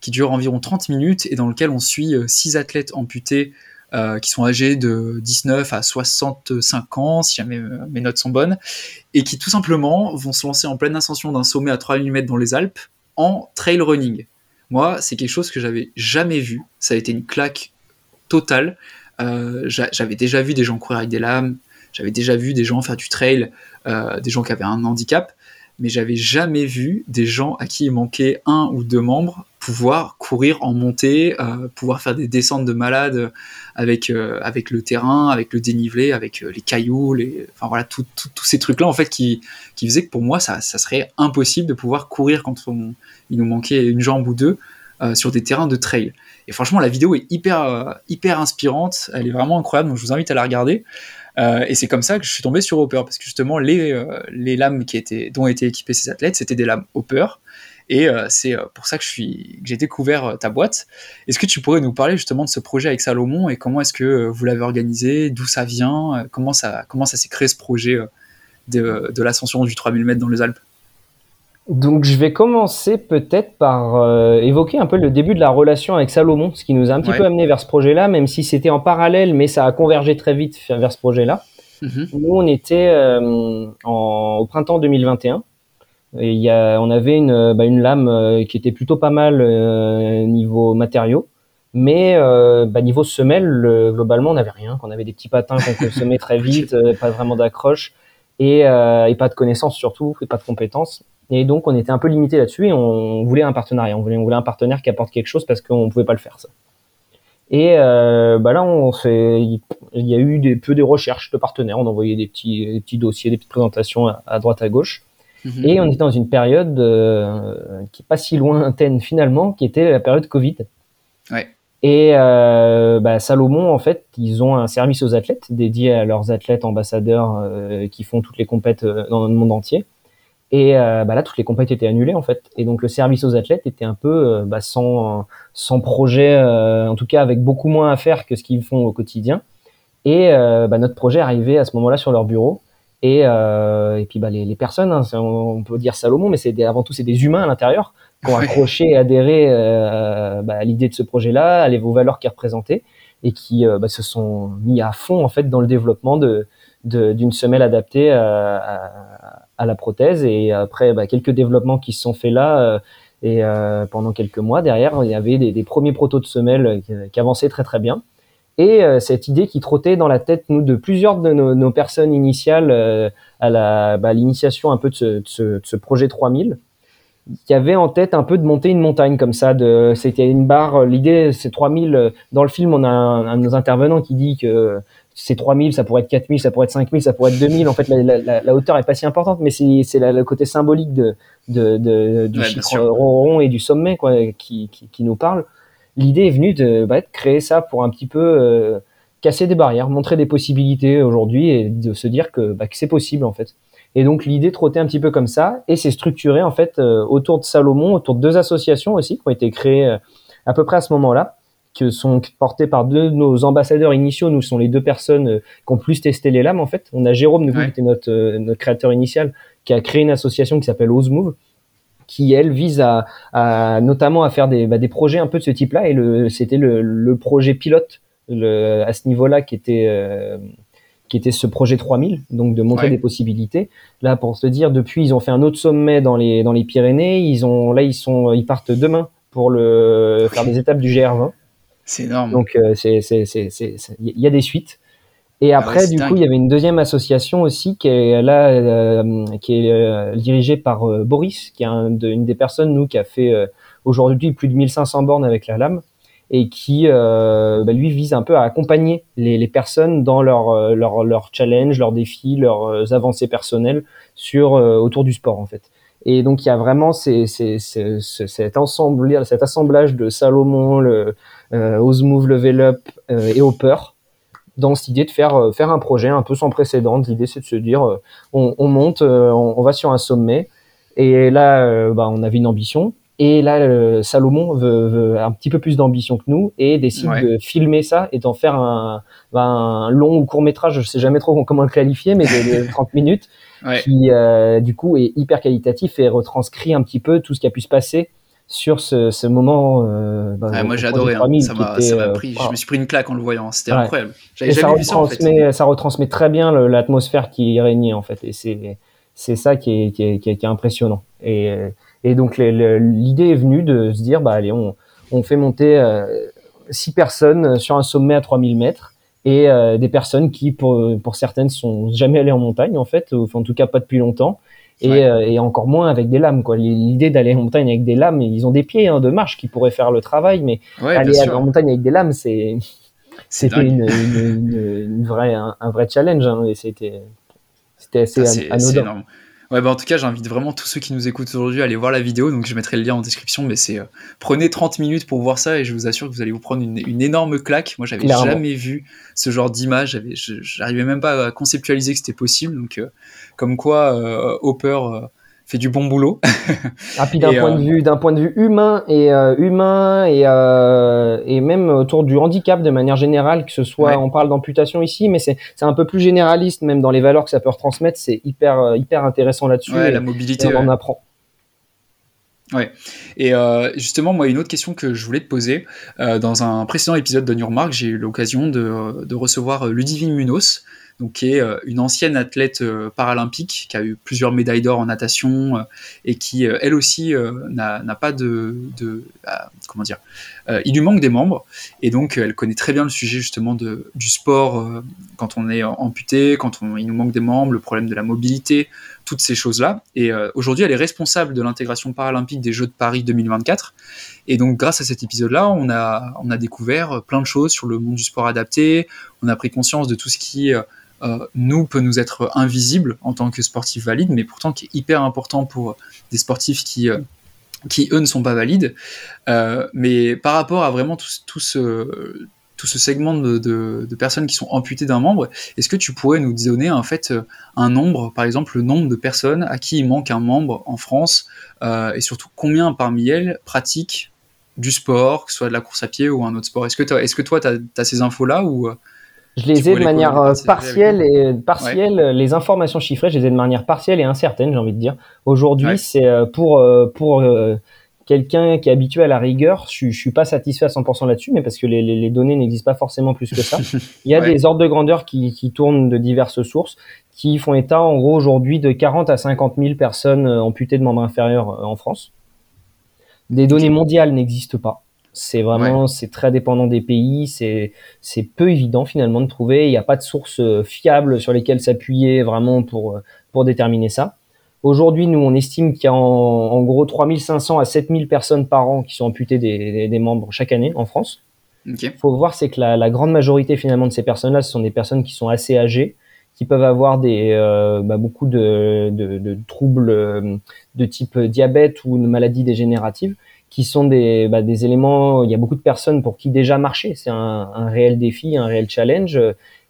[SPEAKER 1] qui dure environ 30 minutes et dans lequel on suit euh, six athlètes amputés euh, qui sont âgés de 19 à 65 ans, si jamais euh, mes notes sont bonnes, et qui tout simplement vont se lancer en pleine ascension d'un sommet à 3000 mètres dans les Alpes en trail running. Moi, c'est quelque chose que j'avais jamais vu. Ça a été une claque totale. Euh, j'avais déjà vu des gens courir avec des lames, j'avais déjà vu des gens faire du trail, des gens qui avaient un handicap, mais j'avais jamais vu des gens à qui il manquait un ou deux membres pouvoir courir en montée, euh, pouvoir faire des descentes de malades avec euh, avec le terrain, avec le dénivelé, avec euh, les cailloux, enfin voilà, tous ces trucs là en fait qui qui faisaient que pour moi ça, serait impossible de pouvoir courir quand il nous manquait une jambe ou deux sur des terrains de trail. Et franchement la vidéo est hyper hyper inspirante, elle est vraiment incroyable, donc je vous invite à la regarder. Euh, et c'est comme ça que je suis tombé sur Hopper, parce que justement, les, euh, les lames qui étaient, dont étaient équipés ces athlètes, c'était des lames Hopper. Et euh, c'est pour ça que, j'ai découvert ta boîte. Est-ce que tu pourrais nous parler justement de ce projet avec Salomon et comment est-ce que vous l'avez organisé, d'où ça vient, comment ça, comment ça s'est créé ce projet de, de l'ascension du 3000 mètres dans les Alpes?
[SPEAKER 2] Donc je vais commencer peut-être par euh, évoquer un peu le début de la relation avec Salomon, ce qui nous a un petit peu amené vers ce projet-là, même si c'était en parallèle, mais ça a convergé très vite vers ce projet-là. Mhm. Nous, on était euh, en, au printemps 2021. Et y a, on avait une, bah, une lame qui était plutôt pas mal niveau matériaux. Mais bah, niveau semelle, globalement, on n'avait rien. On avait des petits patins qu'on consommait très vite, pas vraiment d'accroche et, et, pas de connaissances surtout, et pas de compétences. Et donc, on était un peu limité là-dessus et on voulait un partenariat. On voulait, on voulait un partenaire qui apporte quelque chose parce qu'on pouvait pas le faire, ça. Et euh, bah là, on fait, il y a eu des, peu de recherches de partenaires. On envoyait des petits, des petits dossiers, des petites présentations à, droite, à gauche. Mhm. Et on était dans une période euh, qui est pas si lointaine finalement, qui était la période Covid.
[SPEAKER 1] Ouais.
[SPEAKER 2] Et euh, bah, Salomon, en fait, ils ont un service aux athlètes dédié à leurs athlètes ambassadeurs euh, qui font toutes les compètes dans le monde entier. Et euh, bah là, toutes les compétitions étaient annulées en fait. Et donc le service aux athlètes était un peu euh, bah, sans, sans projet, euh, en tout cas avec beaucoup moins à faire que ce qu'ils font au quotidien. Et bah, notre projet arrivait à ce moment-là sur leur bureau. Et, et puis bah, les, les personnes, hein, on peut dire Salomon, mais c'est avant tout c'est des humains à l'intérieur qui ont accroché et adhéré bah, à l'idée de ce projet-là, à les, vos valeurs qu'ils représentaient, et qui bah, se sont mis à fond en fait dans le développement de d'une semelle adaptée à, à, à la prothèse. Et après, bah, quelques développements qui se sont faits là. Euh, et euh, pendant quelques mois, derrière, il y avait des, des premiers protos de semelles qui, qui, avançaient très très bien. Et euh, cette idée qui trottait dans la tête, nous, de plusieurs de nos, nos personnes initiales à la, bah, l'initiation un peu de ce, de ce, de ce projet 3000, qui avait en tête un peu de monter une montagne comme ça. De, c'était une barre. L'idée, c'est 3000. Dans le film, on a un, un de nos intervenants qui dit que c'est 3000, ça pourrait être 4000, ça pourrait être 5000, ça pourrait être 2000. En fait, la, la, la hauteur est pas si importante, mais c'est, c'est le côté symbolique de, de, de du chiffre rond et du sommet quoi, qui, qui, qui nous parle. L'idée est venue de, bah, de créer ça pour un petit peu euh, casser des barrières, montrer des possibilités aujourd'hui et de se dire que, bah, que c'est possible en fait. Et donc l'idée trottait un petit peu comme ça et c'est structuré en fait euh, autour de Salomon, autour de deux associations aussi qui ont été créées euh, à peu près à ce moment-là qui sont portés par deux de nos ambassadeurs initiaux. Nous sont les deux personnes qui ont plus testé les lames en fait. On a Jérôme, nous, qui était notre, euh, notre créateur initial, qui a créé une association qui s'appelle Ozmove qui elle vise à, à, notamment à faire des, bah, des projets un peu de ce type-là et le c'était le, le, projet pilote le, à ce niveau-là qui était euh, qui était ce projet 3000 donc de montrer ouais. des possibilités là pour se dire depuis ils ont fait un autre sommet dans les dans les Pyrénées ils ont là ils sont ils partent demain pour le faire des étapes du GR20
[SPEAKER 1] c'est énorme.
[SPEAKER 2] Donc, euh, c'est, c'est, c'est, il y a des suites. Et après, ah ouais, du dingue. coup, il y avait une deuxième association aussi qui est là, euh, qui est euh, dirigée par euh, Boris, qui est un de, une des personnes, nous, qui a fait euh, aujourd'hui plus de 1500 bornes avec la lame et qui, bah, lui, vise un peu à accompagner les, les personnes dans leur, leur, leur challenge, leurs défis, leurs avancées personnelles sur, autour du sport, en fait. Et donc il y a vraiment ces, ces, ces, cet, ensemble, cet assemblage de Salomon, le euh, Osmove, Level Up euh, et Hopper dans cette idée de faire euh, faire un projet un peu sans précédent. L'idée c'est de se dire euh, on, on monte, euh, on, on, va sur un sommet et là bah, on avait une ambition. Et là, Salomon veut, veut, un petit peu plus d'ambition que nous et décide ouais. de filmer ça et d'en faire un, bah, un, long ou court métrage, je sais jamais trop comment le qualifier, mais de, de 30 minutes, ouais. qui euh, du coup est hyper qualitatif et retranscrit un petit peu tout ce qui a pu se passer sur ce, ce moment. Euh,
[SPEAKER 1] bah, ouais, moi j'ai adoré, hein. ça m'a euh, pris. je me suis pris une claque en le voyant, c'était ouais. incroyable.
[SPEAKER 2] J'avais jamais ça vu ça en fait. Ça retransmet très bien l'atmosphère qui régnait en fait, et c'est c'est ça qui est, qui est, qui est, qui est impressionnant. Et, et donc l'idée est venue de se dire bah allez on, on fait monter euh, six personnes sur un sommet à 3000 mètres et euh, des personnes qui, pour, pour certaines, sont jamais allées en montagne en fait, ou en tout cas pas depuis longtemps, et, ouais. euh, et encore moins avec des lames. Quoi. L'idée d'aller en montagne avec des lames, ils ont des pieds hein, de marche qui pourraient faire le travail, mais ouais, aller en montagne avec des lames, c'est c'était une, une, une, une, vraie un, un vrai challenge, hein, et c'était c'était assez
[SPEAKER 1] ah, anodin. Ouais, bah en tout cas, j'invite vraiment tous ceux qui nous écoutent aujourd'hui à aller voir la vidéo. Donc, je mettrai le lien en description. Mais c'est euh, prenez 30 minutes pour voir ça et je vous assure que vous allez vous prendre une, une énorme claque. Moi, j'avais jamais vu ce genre d'image. J'arrivais même pas à conceptualiser que c'était possible. Donc, euh, comme quoi, euh, Hopper euh, fait du bon boulot.
[SPEAKER 2] ah, puis d'un point, euh... de vue, d'un point de vue humain et euh, humain et, euh, et même autour du handicap de manière générale, que ce soit, ouais. on parle d'amputation ici, mais c'est, un peu plus généraliste même dans les valeurs que ça peut retransmettre, c'est hyper, hyper intéressant là-dessus.
[SPEAKER 1] Ouais, la mobilité.
[SPEAKER 2] on en apprend.
[SPEAKER 1] Ouais. Et justement, moi, une autre question que je voulais te poser, dans un précédent épisode de New Mark, j'ai eu l'occasion de, de, recevoir Ludivine Munoz, donc qui est euh, une ancienne athlète euh, paralympique qui a eu plusieurs médailles d'or en natation euh, et qui elle aussi n'a pas de, de comment dire il lui manque des membres et donc elle connaît très bien le sujet justement de, du sport quand on est amputé quand il nous manque des membres le problème de la mobilité toutes ces choses là et aujourd'hui elle est responsable de l'intégration paralympique des Jeux de Paris 2024 et donc grâce à cet épisode là on a on a découvert plein de choses sur le monde du sport adapté on a pris conscience de tout ce qui euh, nous peut nous être invisible en tant que sportif valide, mais pourtant qui est hyper important pour des sportifs qui euh, qui eux ne sont pas valides. Euh, mais par rapport à vraiment tout, ce tout ce segment de, de, personnes qui sont amputées d'un membre, est-ce que tu pourrais nous donner en fait un nombre, par exemple le nombre de personnes à qui il manque un membre en France, et surtout combien parmi elles pratiquent du sport, que ce soit de la course à pied ou un autre sport? Est-ce que, est que toi, tu as, as, ces infos-là ou
[SPEAKER 2] je les ai de manière euh, partielle et partielle. Les informations chiffrées, je les ai de manière partielle et incertaine, j'ai envie de dire. Aujourd'hui, c'est euh, pour euh, pour quelqu'un qui est habitué à la rigueur, je, je suis pas satisfait à 100% là-dessus, mais parce que les, les, données n'existent pas forcément plus que ça. Il y a des ordres de grandeur qui, qui tournent de diverses sources, qui font état en gros aujourd'hui de 40 à 50 000 personnes amputées de membres inférieurs en France. Des données mondiales n'existent pas. C'est vraiment, c'est très dépendant des pays. C'est, c'est peu évident finalement de trouver. Il n'y a pas de sources euh, fiables sur lesquelles s'appuyer vraiment pour, euh, pour déterminer ça. Aujourd'hui, nous, on estime qu'il y a en, en, gros 3500 à 7000 personnes par an qui sont amputées des, des, membres chaque année en France. Il faut voir, c'est que la, la, grande majorité finalement de ces personnes-là, ce sont des personnes qui sont assez âgées, qui peuvent avoir des, euh, bah, beaucoup de, de, de, troubles de type diabète ou de maladies dégénératives qui sont des, bah, des éléments. Il y a beaucoup de personnes pour qui déjà marcher, c'est un, un, réel défi, un réel challenge.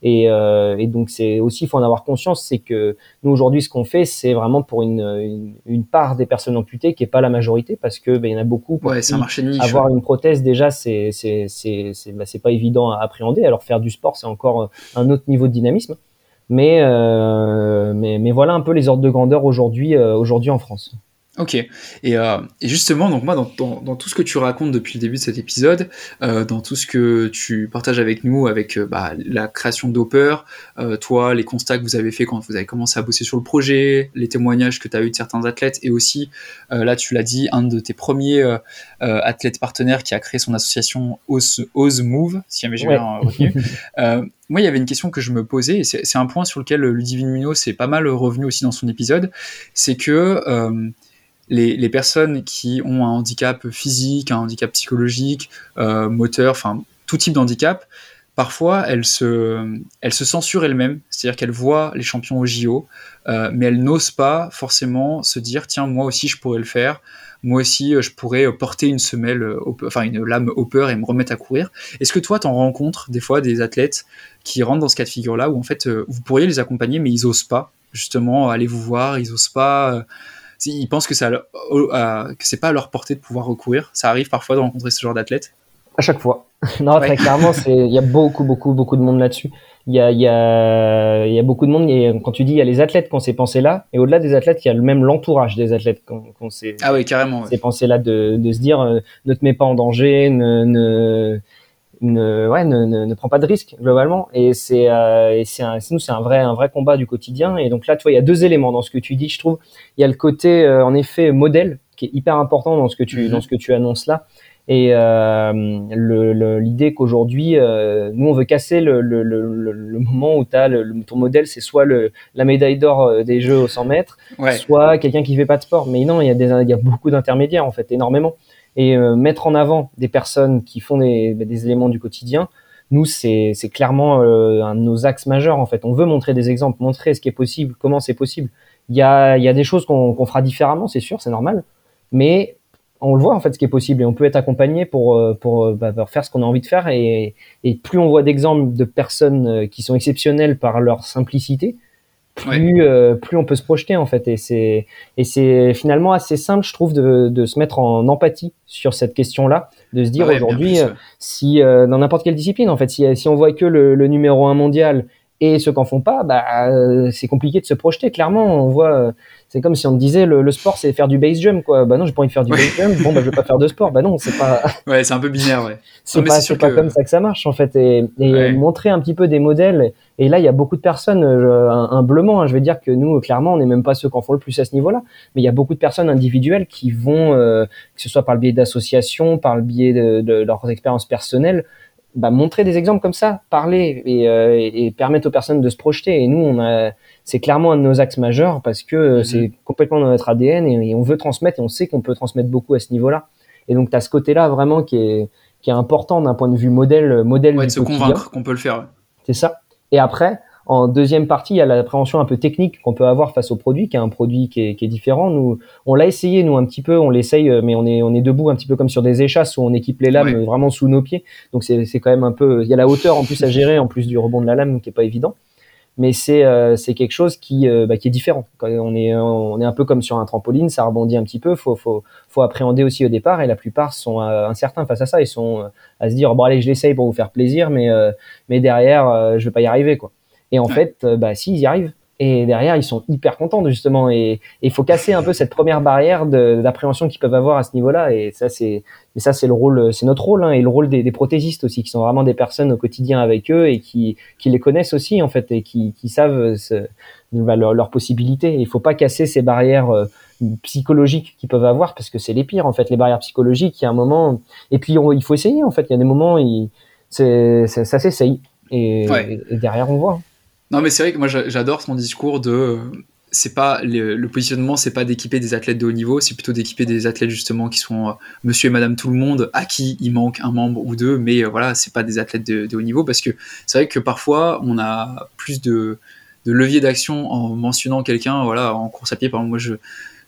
[SPEAKER 2] Et, euh, et donc c'est aussi, il faut en avoir conscience, c'est que nous aujourd'hui, ce qu'on fait, c'est vraiment pour une, une, une, part des personnes amputées qui est pas la majorité, parce que bah, il y en a beaucoup.
[SPEAKER 1] Pour ouais, c'est un niche.
[SPEAKER 2] Avoir une prothèse déjà, c'est c'est c'est c'est bah, pas évident à appréhender. Alors faire du sport, c'est encore un autre niveau de dynamisme. Mais, euh, mais, mais voilà un peu les ordres de grandeur aujourd'hui euh, aujourd'hui en France.
[SPEAKER 1] Ok. Et, euh, et, justement, donc moi, dans, dans, dans, tout ce que tu racontes depuis le début de cet épisode, euh, dans tout ce que tu partages avec nous, avec euh, bah, la création d'Hopper, euh, toi, les constats que vous avez fait quand vous avez commencé à bosser sur le projet, les témoignages que tu as eu de certains athlètes, et aussi, euh, là, tu l'as dit, un de tes premiers euh, athlètes partenaires qui a créé son association Ose, Move, si jamais j'ai bien retenu. moi, il y avait une question que je me posais, et c'est un point sur lequel Ludivine Munoz s'est pas mal revenu aussi dans son épisode, c'est que les, personnes qui ont un handicap physique, un handicap psychologique, euh, moteur, enfin tout type d'handicap, parfois elles se, elles se censurent elles-mêmes, c'est-à-dire qu'elles voient les champions au JO, euh, mais elles n'osent pas forcément se dire tiens moi aussi je pourrais le faire, moi aussi euh, je pourrais porter une semelle, enfin une lame hopper et me remettre à courir. Est-ce que toi t'en rencontres des fois des athlètes qui rentrent dans ce cas de figure-là où en fait vous pourriez les accompagner mais ils osent pas justement aller vous voir, ils osent pas ils pensent que, ça, euh, que c'est pas à leur portée de pouvoir recourir. Ça arrive parfois de rencontrer ce genre d'athlète
[SPEAKER 2] À chaque fois. non, très clairement, il y a beaucoup, beaucoup, beaucoup de monde là-dessus. Il y a, y, a, y a beaucoup de monde. Et quand tu dis il y a les athlètes qui ont ces pensées-là, et au-delà des athlètes, il y a le même l'entourage des athlètes qui ont ces,
[SPEAKER 1] ah oui, carrément,
[SPEAKER 2] ces pensées-là de, de se dire euh, ne te mets pas en danger, ne, ne ne, ouais, ne, ne, ne, prend pas de risque globalement. Et c'est, euh, c'est un, nous c'est un vrai, un vrai combat du quotidien. Et donc là, tu vois, il y a deux éléments dans ce que tu dis, je trouve. Il y a le côté, euh, en effet, modèle qui est hyper important dans ce que tu, mm-hmm. dans ce que tu annonces là. Et euh, le, l'idée qu'aujourd'hui, euh, nous, on veut casser le, le, le, le moment où as le, ton modèle, c'est soit le, la médaille d'or des Jeux aux 100 mètres, ouais. soit quelqu'un qui fait pas de sport. Mais non, il y a, des, il y a beaucoup d'intermédiaires, en fait, énormément et euh, mettre en avant des personnes qui font des, éléments du quotidien, nous, c'est clairement euh, un de nos axes majeurs. En fait, on veut montrer des exemples, montrer ce qui est possible, comment c'est possible. Il y a, des choses qu'on fera différemment, c'est sûr, c'est normal, mais on le voit en fait ce qui est possible et on peut être accompagné pour euh, bah, pour faire ce qu'on a envie de faire et plus on voit d'exemples de personnes qui sont exceptionnelles par leur simplicité, plus euh, plus on peut se projeter en fait. Et c'est et c'est finalement assez simple je trouve de, de se mettre en empathie sur cette question là de se dire
[SPEAKER 1] ouais,
[SPEAKER 2] aujourd'hui euh, si euh, dans n'importe quelle discipline en fait si, si on voit que le, le numéro un mondial Et ceux qui en font pas, bah, euh, c'est compliqué de se projeter. Clairement, on voit, euh, c'est comme si on disait le, sport, c'est faire du base jump, quoi. Bah non, j'ai pas envie de faire du base jump. Bon, bah, je vais pas faire de sport. Bah non, c'est pas.
[SPEAKER 1] ouais, c'est un peu binaire, ouais.
[SPEAKER 2] c'est pas, pas comme ça que ça marche, en fait. Et, montrer un petit peu des modèles. Et là, il y a beaucoup de personnes, euh, humblement, hein, je vais dire que nous, clairement, on n'est même pas ceux qui en font le plus à ce niveau-là. Mais il y a beaucoup de personnes individuelles qui vont, que ce soit par le biais d'associations, par le biais de, de leurs expériences personnelles, bah, montrer des exemples comme ça, parler euh, et, permettre aux personnes de se projeter. Et nous, on a, c'est clairement un de nos axes majeurs parce que euh, c'est complètement dans notre ADN et, on veut transmettre et on sait qu'on peut transmettre beaucoup à ce niveau-là. Et donc, tu as ce côté-là vraiment qui est, qui est important d'un point de vue modèle. modèle
[SPEAKER 1] ouais, de se convaincre qu'on peut le faire.
[SPEAKER 2] C'est ça. Et après, en deuxième partie, il y a l'appréhension un peu technique qu'on peut avoir face au produit, qui est un produit qui est, qui est différent. Nous, on l'a essayé, nous, un petit peu, on l'essaye, euh, mais on est, on est debout un petit peu comme sur des échasses où on équipe les lames vraiment sous nos pieds. Donc c'est quand même un peu, il y a la hauteur en plus à gérer, en plus du rebond de la lame qui est pas évident. Mais c'est euh, c'est quelque chose qui, euh, bah, qui est différent. Quand on est, on est un peu comme sur un trampoline, ça rebondit un petit peu. Faut, faut, faut appréhender aussi au départ. Et la plupart sont incertains face à ça. Ils sont à se dire bon allez, je l'essaye pour vous faire plaisir, mais mais derrière, je vais pas y arriver quoi. Et en fait, euh, bah, si, ils y arrivent. Et derrière, ils sont hyper contents justement. Et il faut casser un peu cette première barrière d'appréhension qu'ils peuvent avoir à ce niveau-là. Et ça, c'est, mais ça, c'est le rôle, c'est notre rôle, hein, et le rôle des, des, prothésistes aussi, qui sont vraiment des personnes au quotidien avec eux et qui, qui les connaissent aussi en fait et qui, qui savent ce, bah, leurs possibilités. Il faut pas casser ces barrières euh, psychologiques qu'ils peuvent avoir parce que c'est les pires en fait, les barrières psychologiques. Il y a un moment, et puis il faut essayer en fait. Il y a des moments, il, c'est, ça s'essaye et, et derrière on voit.
[SPEAKER 1] Non, mais c'est vrai que moi j'adore son discours de. C'est pas le, positionnement, c'est pas d'équiper des athlètes de haut niveau, c'est plutôt d'équiper des athlètes justement qui sont euh, monsieur et madame tout le monde, à qui il manque un membre ou deux, mais euh, voilà, c'est pas des athlètes de, haut niveau parce que c'est vrai que parfois on a plus de, de levier d'action en mentionnant quelqu'un, voilà, en course à pied. Par exemple, moi je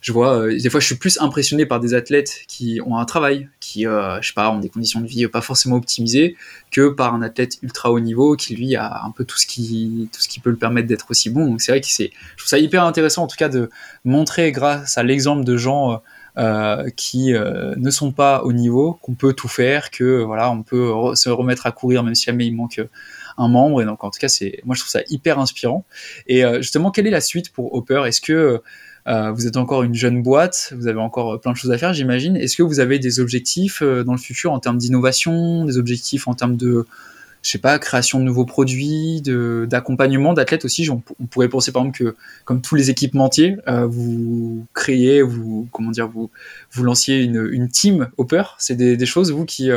[SPEAKER 1] je vois euh, des fois je suis plus impressionné par des athlètes qui ont un travail qui euh, je sais pas ont des conditions de vie pas forcément optimisées que par un athlète ultra haut niveau qui lui a un peu tout ce qui tout ce qui peut le permettre d'être aussi bon. Donc c'est vrai que c'est je trouve ça hyper intéressant en tout cas de montrer grâce à l'exemple de gens euh, qui ne sont pas au niveau qu'on peut tout faire que voilà on peut se remettre à courir même si jamais il manque un membre. Et donc en tout cas c'est moi je trouve ça hyper inspirant. Et justement quelle est la suite pour Hopper? Est-ce que euh, vous êtes encore une jeune boîte, vous avez encore euh, plein de choses à faire, j'imagine. Est-ce que vous avez des objectifs euh, dans le futur en termes d'innovation, des objectifs en termes de, je sais pas, création de nouveaux produits, d'accompagnement d'athlètes aussi? On, pourrait penser par exemple que, comme tous les équipementiers, vous créez, vous, comment dire, vous, vous lanciez une, une team Hopper. C'est des, choses, vous, qui,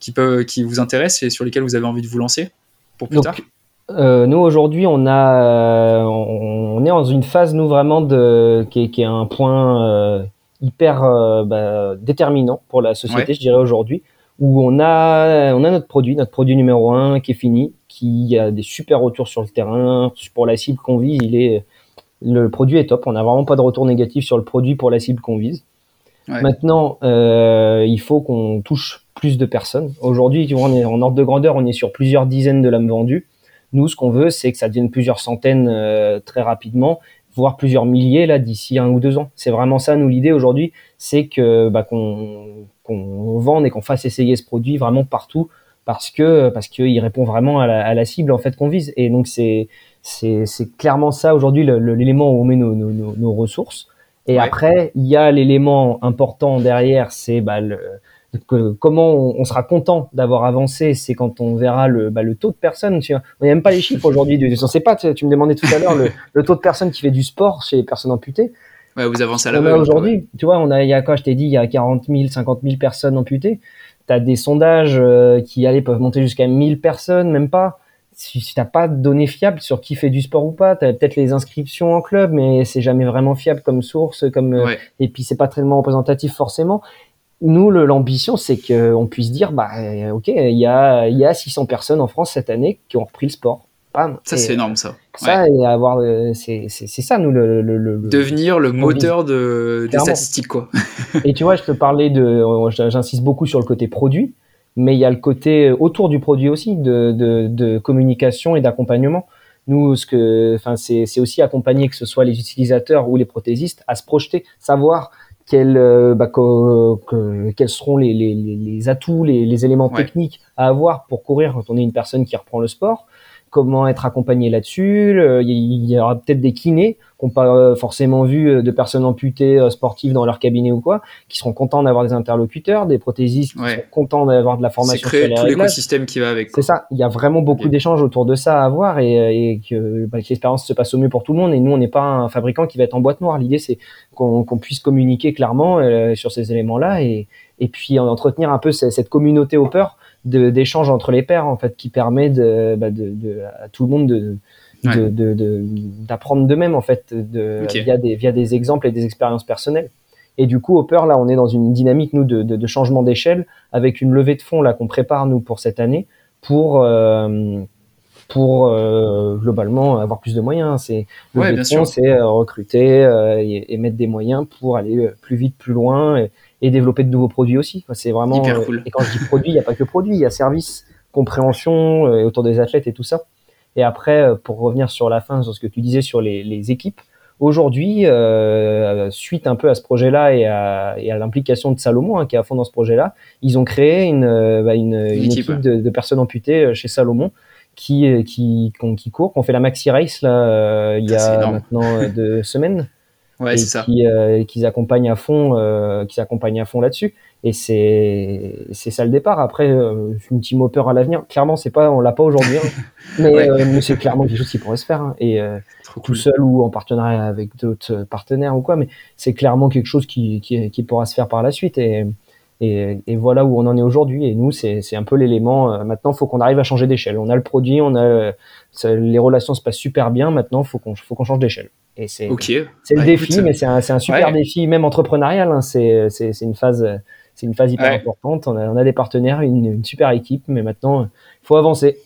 [SPEAKER 1] qui, peuvent, qui vous intéressent et sur lesquelles vous avez envie de vous lancer pour plus tard?
[SPEAKER 2] Euh, nous aujourd'hui, on a, euh, on, est dans une phase nous vraiment de qui est, qui est un point euh, hyper euh, bah, déterminant pour la société, je dirais aujourd'hui, où on a, on a notre produit, notre produit numéro un qui est fini, qui a des super retours sur le terrain pour la cible qu'on vise. Il est, le produit est top. On n'a vraiment pas de retour négatif sur le produit pour la cible qu'on vise. Ouais. Maintenant, il faut qu'on touche plus de personnes. Aujourd'hui, on est en ordre de grandeur, on est sur plusieurs dizaines de lames vendues. Nous, ce qu'on veut, c'est que ça devienne plusieurs centaines euh, très rapidement, voire plusieurs milliers là d'ici un ou deux ans. C'est vraiment ça, nous, l'idée aujourd'hui, c'est que bah, qu'on vende et qu'on fasse essayer ce produit vraiment partout parce que parce qu'il répond vraiment à la, à la, cible en fait qu'on vise. Et donc c'est c'est clairement ça aujourd'hui l'élément où on met nos, nos, nos ressources. Et après, il y a l'élément important derrière, c'est bah, le, comment on, sera content d'avoir avancé, c'est quand on verra le, bah, le taux de personnes. Tu vois. On n'a même pas les chiffres aujourd'hui. On ne sait pas. Tu, me demandais tout à l'heure le, taux de personnes qui fait du sport chez les personnes amputées.
[SPEAKER 1] Ouais, vous avancez à la
[SPEAKER 2] Aujourd'hui, tu vois, on a, il y a quoi Je t'ai dit, il y a 40 000, 50 000 personnes amputées. Tu as des sondages euh, qui allaient peuvent monter jusqu'à 1000 personnes, même pas. Si, tu n'as pas de données fiables sur qui fait du sport ou pas, tu as peut-être les inscriptions en club, mais c'est jamais vraiment fiable comme source, comme euh, et puis c'est pas tellement représentatif forcément nous, l'ambition, c'est qu'on puisse dire, bah, ok, il y a, y a 600 personnes en France cette année qui ont repris le sport.
[SPEAKER 1] Ça, c'est énorme, ça.
[SPEAKER 2] Ça, et avoir, euh, c'est ça, nous, le. le,
[SPEAKER 1] Devenir le moteur de, des statistiques, quoi.
[SPEAKER 2] et tu vois, je te parlais de. J'insiste beaucoup sur le côté produit, mais il y a le côté autour du produit aussi, de, de, de communication et d'accompagnement. Nous, ce que, enfin, c'est aussi accompagner que ce soit les utilisateurs ou les prothésistes à se projeter, savoir quels, euh, bah, quels seront les, les, les atouts, les, les éléments techniques à avoir pour courir quand on est une personne qui reprend le sport comment être accompagné là-dessus. Il y aura peut-être des kinés qui n'ont pas forcément vu de personnes amputées sportives dans leur cabinet ou quoi, qui seront contents d'avoir des interlocuteurs, des prothésistes qui seront contents d'avoir de la formation.
[SPEAKER 1] C'est créer tout l'écosystème qui va avec.
[SPEAKER 2] C'est ça. Il y a vraiment beaucoup d'échanges autour de ça à avoir et, que, bah, que l'expérience se passe au mieux pour tout le monde. Et nous, on n'est pas un fabricant qui va être en boîte noire. L'idée, c'est qu'on puisse communiquer clairement sur ces éléments-là et, et puis entretenir un peu cette communauté au peur d'échange entre les pairs en fait qui permet de, bah, de, de à tout le monde de d'apprendre d'eux-mêmes en fait de, via, des, via des exemples et des expériences personnelles. Et du coup, Hopper, là, on est dans une dynamique nous de, de, de changement d'échelle avec une levée de fonds là qu'on prépare nous pour cette année pour euh, pour euh, globalement avoir plus de moyens. C'est
[SPEAKER 1] le
[SPEAKER 2] c'est euh, recruter et, et, mettre des moyens pour aller plus vite, plus loin et, et développer de nouveaux produits aussi. C'est vraiment
[SPEAKER 1] Hyper cool.
[SPEAKER 2] et quand je dis produit, il n'y a pas que produit, il y a service, compréhension autour des athlètes et tout ça. Et après, pour revenir sur la fin, sur ce que tu disais sur les, les équipes, aujourd'hui, euh, suite un peu à ce projet-là et à, et à l'implication de Salomon, hein, qui est à fond dans ce projet-là, ils ont créé une, bah, une, une, équipe, de, de, personnes amputées chez Salomon qui, qui, qui, qui ont fait la Maxi Race là, il y a maintenant deux semaines.
[SPEAKER 1] Ouais, c'est ça.
[SPEAKER 2] Qui, euh, qu'ils accompagnent à fond, euh, qui accompagnent à fond là-dessus. Et c'est c'est ça le départ. Après, euh, une team hopper à l'avenir, clairement, c'est pas, on l'a pas aujourd'hui, hein. mais, euh, mais c'est clairement quelque chose qui pourrait se faire. Hein. Et euh, tout seul ou en partenariat avec d'autres partenaires ou quoi, mais c'est clairement quelque chose qui, qui, qui pourra se faire par la suite. Et et, et, voilà où on en est aujourd'hui. Et nous, c'est un peu l'élément. Euh, maintenant, faut qu'on arrive à changer d'échelle. On a le produit, on a les relations se passent super bien. Maintenant, faut qu'on faut qu'on change d'échelle. Et c'est
[SPEAKER 1] okay.
[SPEAKER 2] c'est le bah, défi, mais c'est un, un super défi, même entrepreneurial. Hein. C'est une phase c'est une phase hyper importante. On a, on a, des partenaires, une, une super équipe, mais maintenant, il faut avancer.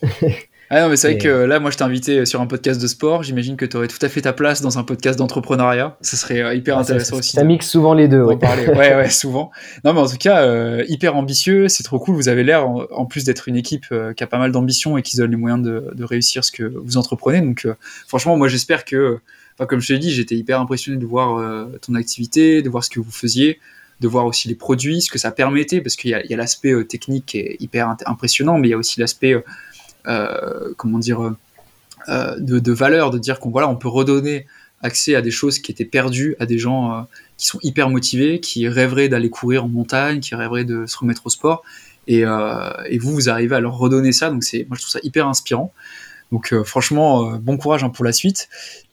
[SPEAKER 1] Ah non, mais c'est vrai que là, moi, je t'ai invité sur un podcast de sport. J'imagine que tu aurais tout à fait ta place dans un podcast d'entrepreneuriat. Ça serait euh, hyper intéressant aussi.
[SPEAKER 2] Ça mixe souvent les deux.
[SPEAKER 1] Ouais. Parler. ouais, ouais, souvent. Non, mais en tout cas, euh, hyper ambitieux. C'est trop cool. Vous avez l'air, en, plus d'être une équipe euh, qui a pas mal d'ambition et qui se donne les moyens de, de, réussir ce que vous entreprenez. Donc, euh, franchement, moi, j'espère que, comme je t'ai dit, j'étais hyper impressionné de voir euh, ton activité, de voir ce que vous faisiez de voir aussi les produits, ce que ça permettait, parce qu'il y a, l'aspect technique qui est hyper impressionnant, mais il y a aussi l'aspect euh, comment dire, euh, de, valeur, de dire qu'on voilà, on peut redonner accès à des choses qui étaient perdues à des gens euh, qui sont hyper motivés, qui rêveraient d'aller courir en montagne, qui rêveraient de se remettre au sport. Et, et vous, vous arrivez à leur redonner ça. Donc moi, je trouve ça hyper inspirant. Donc franchement, bon courage hein, pour la suite.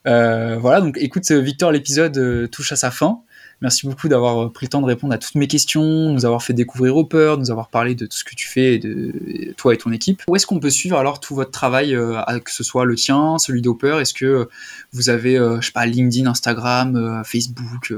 [SPEAKER 1] voilà, donc écoute Victor, l'épisode touche à sa fin. Merci beaucoup d'avoir euh, pris le temps de répondre à toutes mes questions, nous avoir fait découvrir Hopper, nous avoir parlé de tout ce que tu fais, de toi et ton équipe. Où est-ce qu'on peut suivre alors tout votre travail, euh, que ce soit le tien, celui d'Hopper? Est-ce que vous avez, euh, je sais pas, LinkedIn, Instagram, Facebook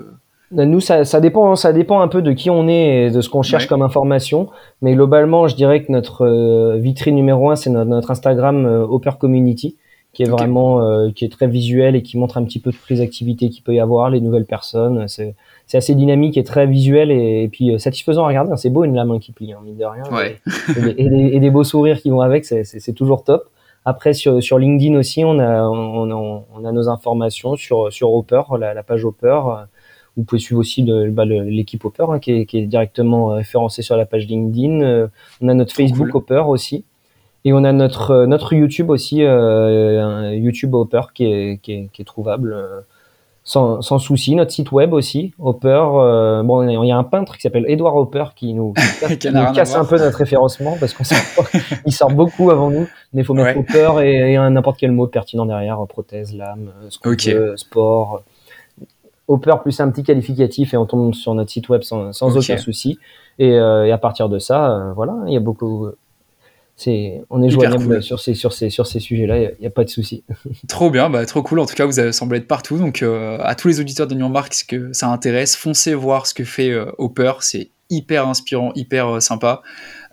[SPEAKER 2] nous, ça, ça, dépend, ça dépend un peu de qui on est et de ce qu'on cherche comme information. Mais globalement, je dirais que notre vitrine numéro un, c'est notre, Instagram Hopper Community qui est vraiment euh, qui est très visuel et qui montre un petit peu toutes les activités qu'il peut y avoir, les nouvelles personnes. C'est c'est assez dynamique et très visuel et, puis euh, satisfaisant à regarder. C'est beau une lame qui plie, hein, mine de rien.
[SPEAKER 1] Ouais.
[SPEAKER 2] Et, des, et, des, beaux sourires qui vont avec, c'est toujours top. Après sur, sur LinkedIn aussi, on a on, a, on a nos informations sur sur Hopper, la, la page Hopper. Vous pouvez suivre aussi bah, l'équipe Hopper hein, qui, est, qui, est, directement référencée sur la page LinkedIn. Euh, on a notre Facebook Hopper aussi. Et on a notre, euh, notre YouTube aussi, euh, YouTube Hopper qui est, qui est, qui est trouvable euh, sans, sans, souci. Notre site web aussi, Hopper. Euh, bon, il y a un peintre qui s'appelle Edouard Hopper qui nous, qui nous casse un peu notre référencement parce qu'on il sort beaucoup avant nous, mais il faut mettre Hopper et, et n'importe quel mot pertinent derrière, prothèse, lame, sport. Hopper plus un petit qualificatif et on tombe sur notre site web sans, sans aucun souci. Et, et, à partir de ça, voilà, il y a beaucoup c'est on est joignable sur ces sur ces sur ces sujets-là, il n'y a, pas de souci.
[SPEAKER 1] trop bien, bah, trop cool. En tout cas, vous avez semblé être partout. Donc euh, à tous les auditeurs de New Mark, que ça intéresse, foncez voir ce que fait euh, Hopper. C'est hyper inspirant, hyper euh, sympa.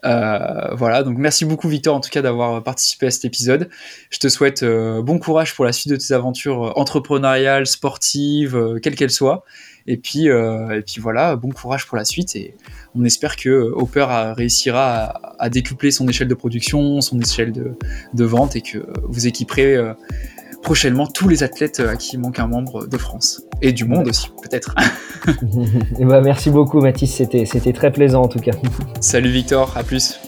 [SPEAKER 1] Voilà, donc merci beaucoup Victor en tout cas d'avoir participé à cet épisode. Je te souhaite bon courage pour la suite de tes aventures entrepreneuriales, sportives, quelles qu'elles soient. Et puis, et puis voilà, bon courage pour la suite et on espère que Hopper réussira à, décupler son échelle de production, son échelle de, vente et que vous équiperez euh, prochainement tous les athlètes à qui manque un membre de France et du monde aussi peut-être.
[SPEAKER 2] bah, merci beaucoup Mathis, c'était, c'était très plaisant en tout cas.
[SPEAKER 1] Salut Victor, à plus.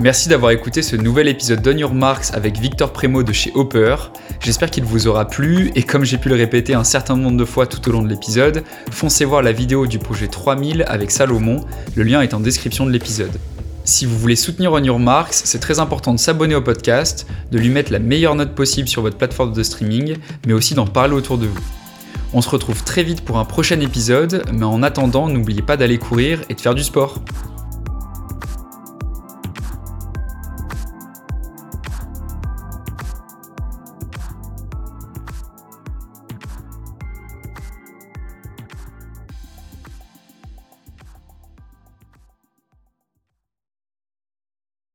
[SPEAKER 1] Merci d'avoir écouté ce nouvel épisode d'On Your Marks avec Victor Premo de chez Hopper. J'espère qu'il vous aura plu et comme j'ai pu le répéter un certain nombre de fois tout au long de l'épisode, foncez voir la vidéo du projet 3000 avec Salomon, le lien est en description de l'épisode. Si vous voulez soutenir On Your Marks, c'est très important de s'abonner au podcast, de lui mettre la meilleure note possible sur votre plateforme de streaming, mais aussi d'en parler autour de vous. On se retrouve très vite pour un prochain épisode, mais en attendant, n'oubliez pas d'aller courir et de faire du sport.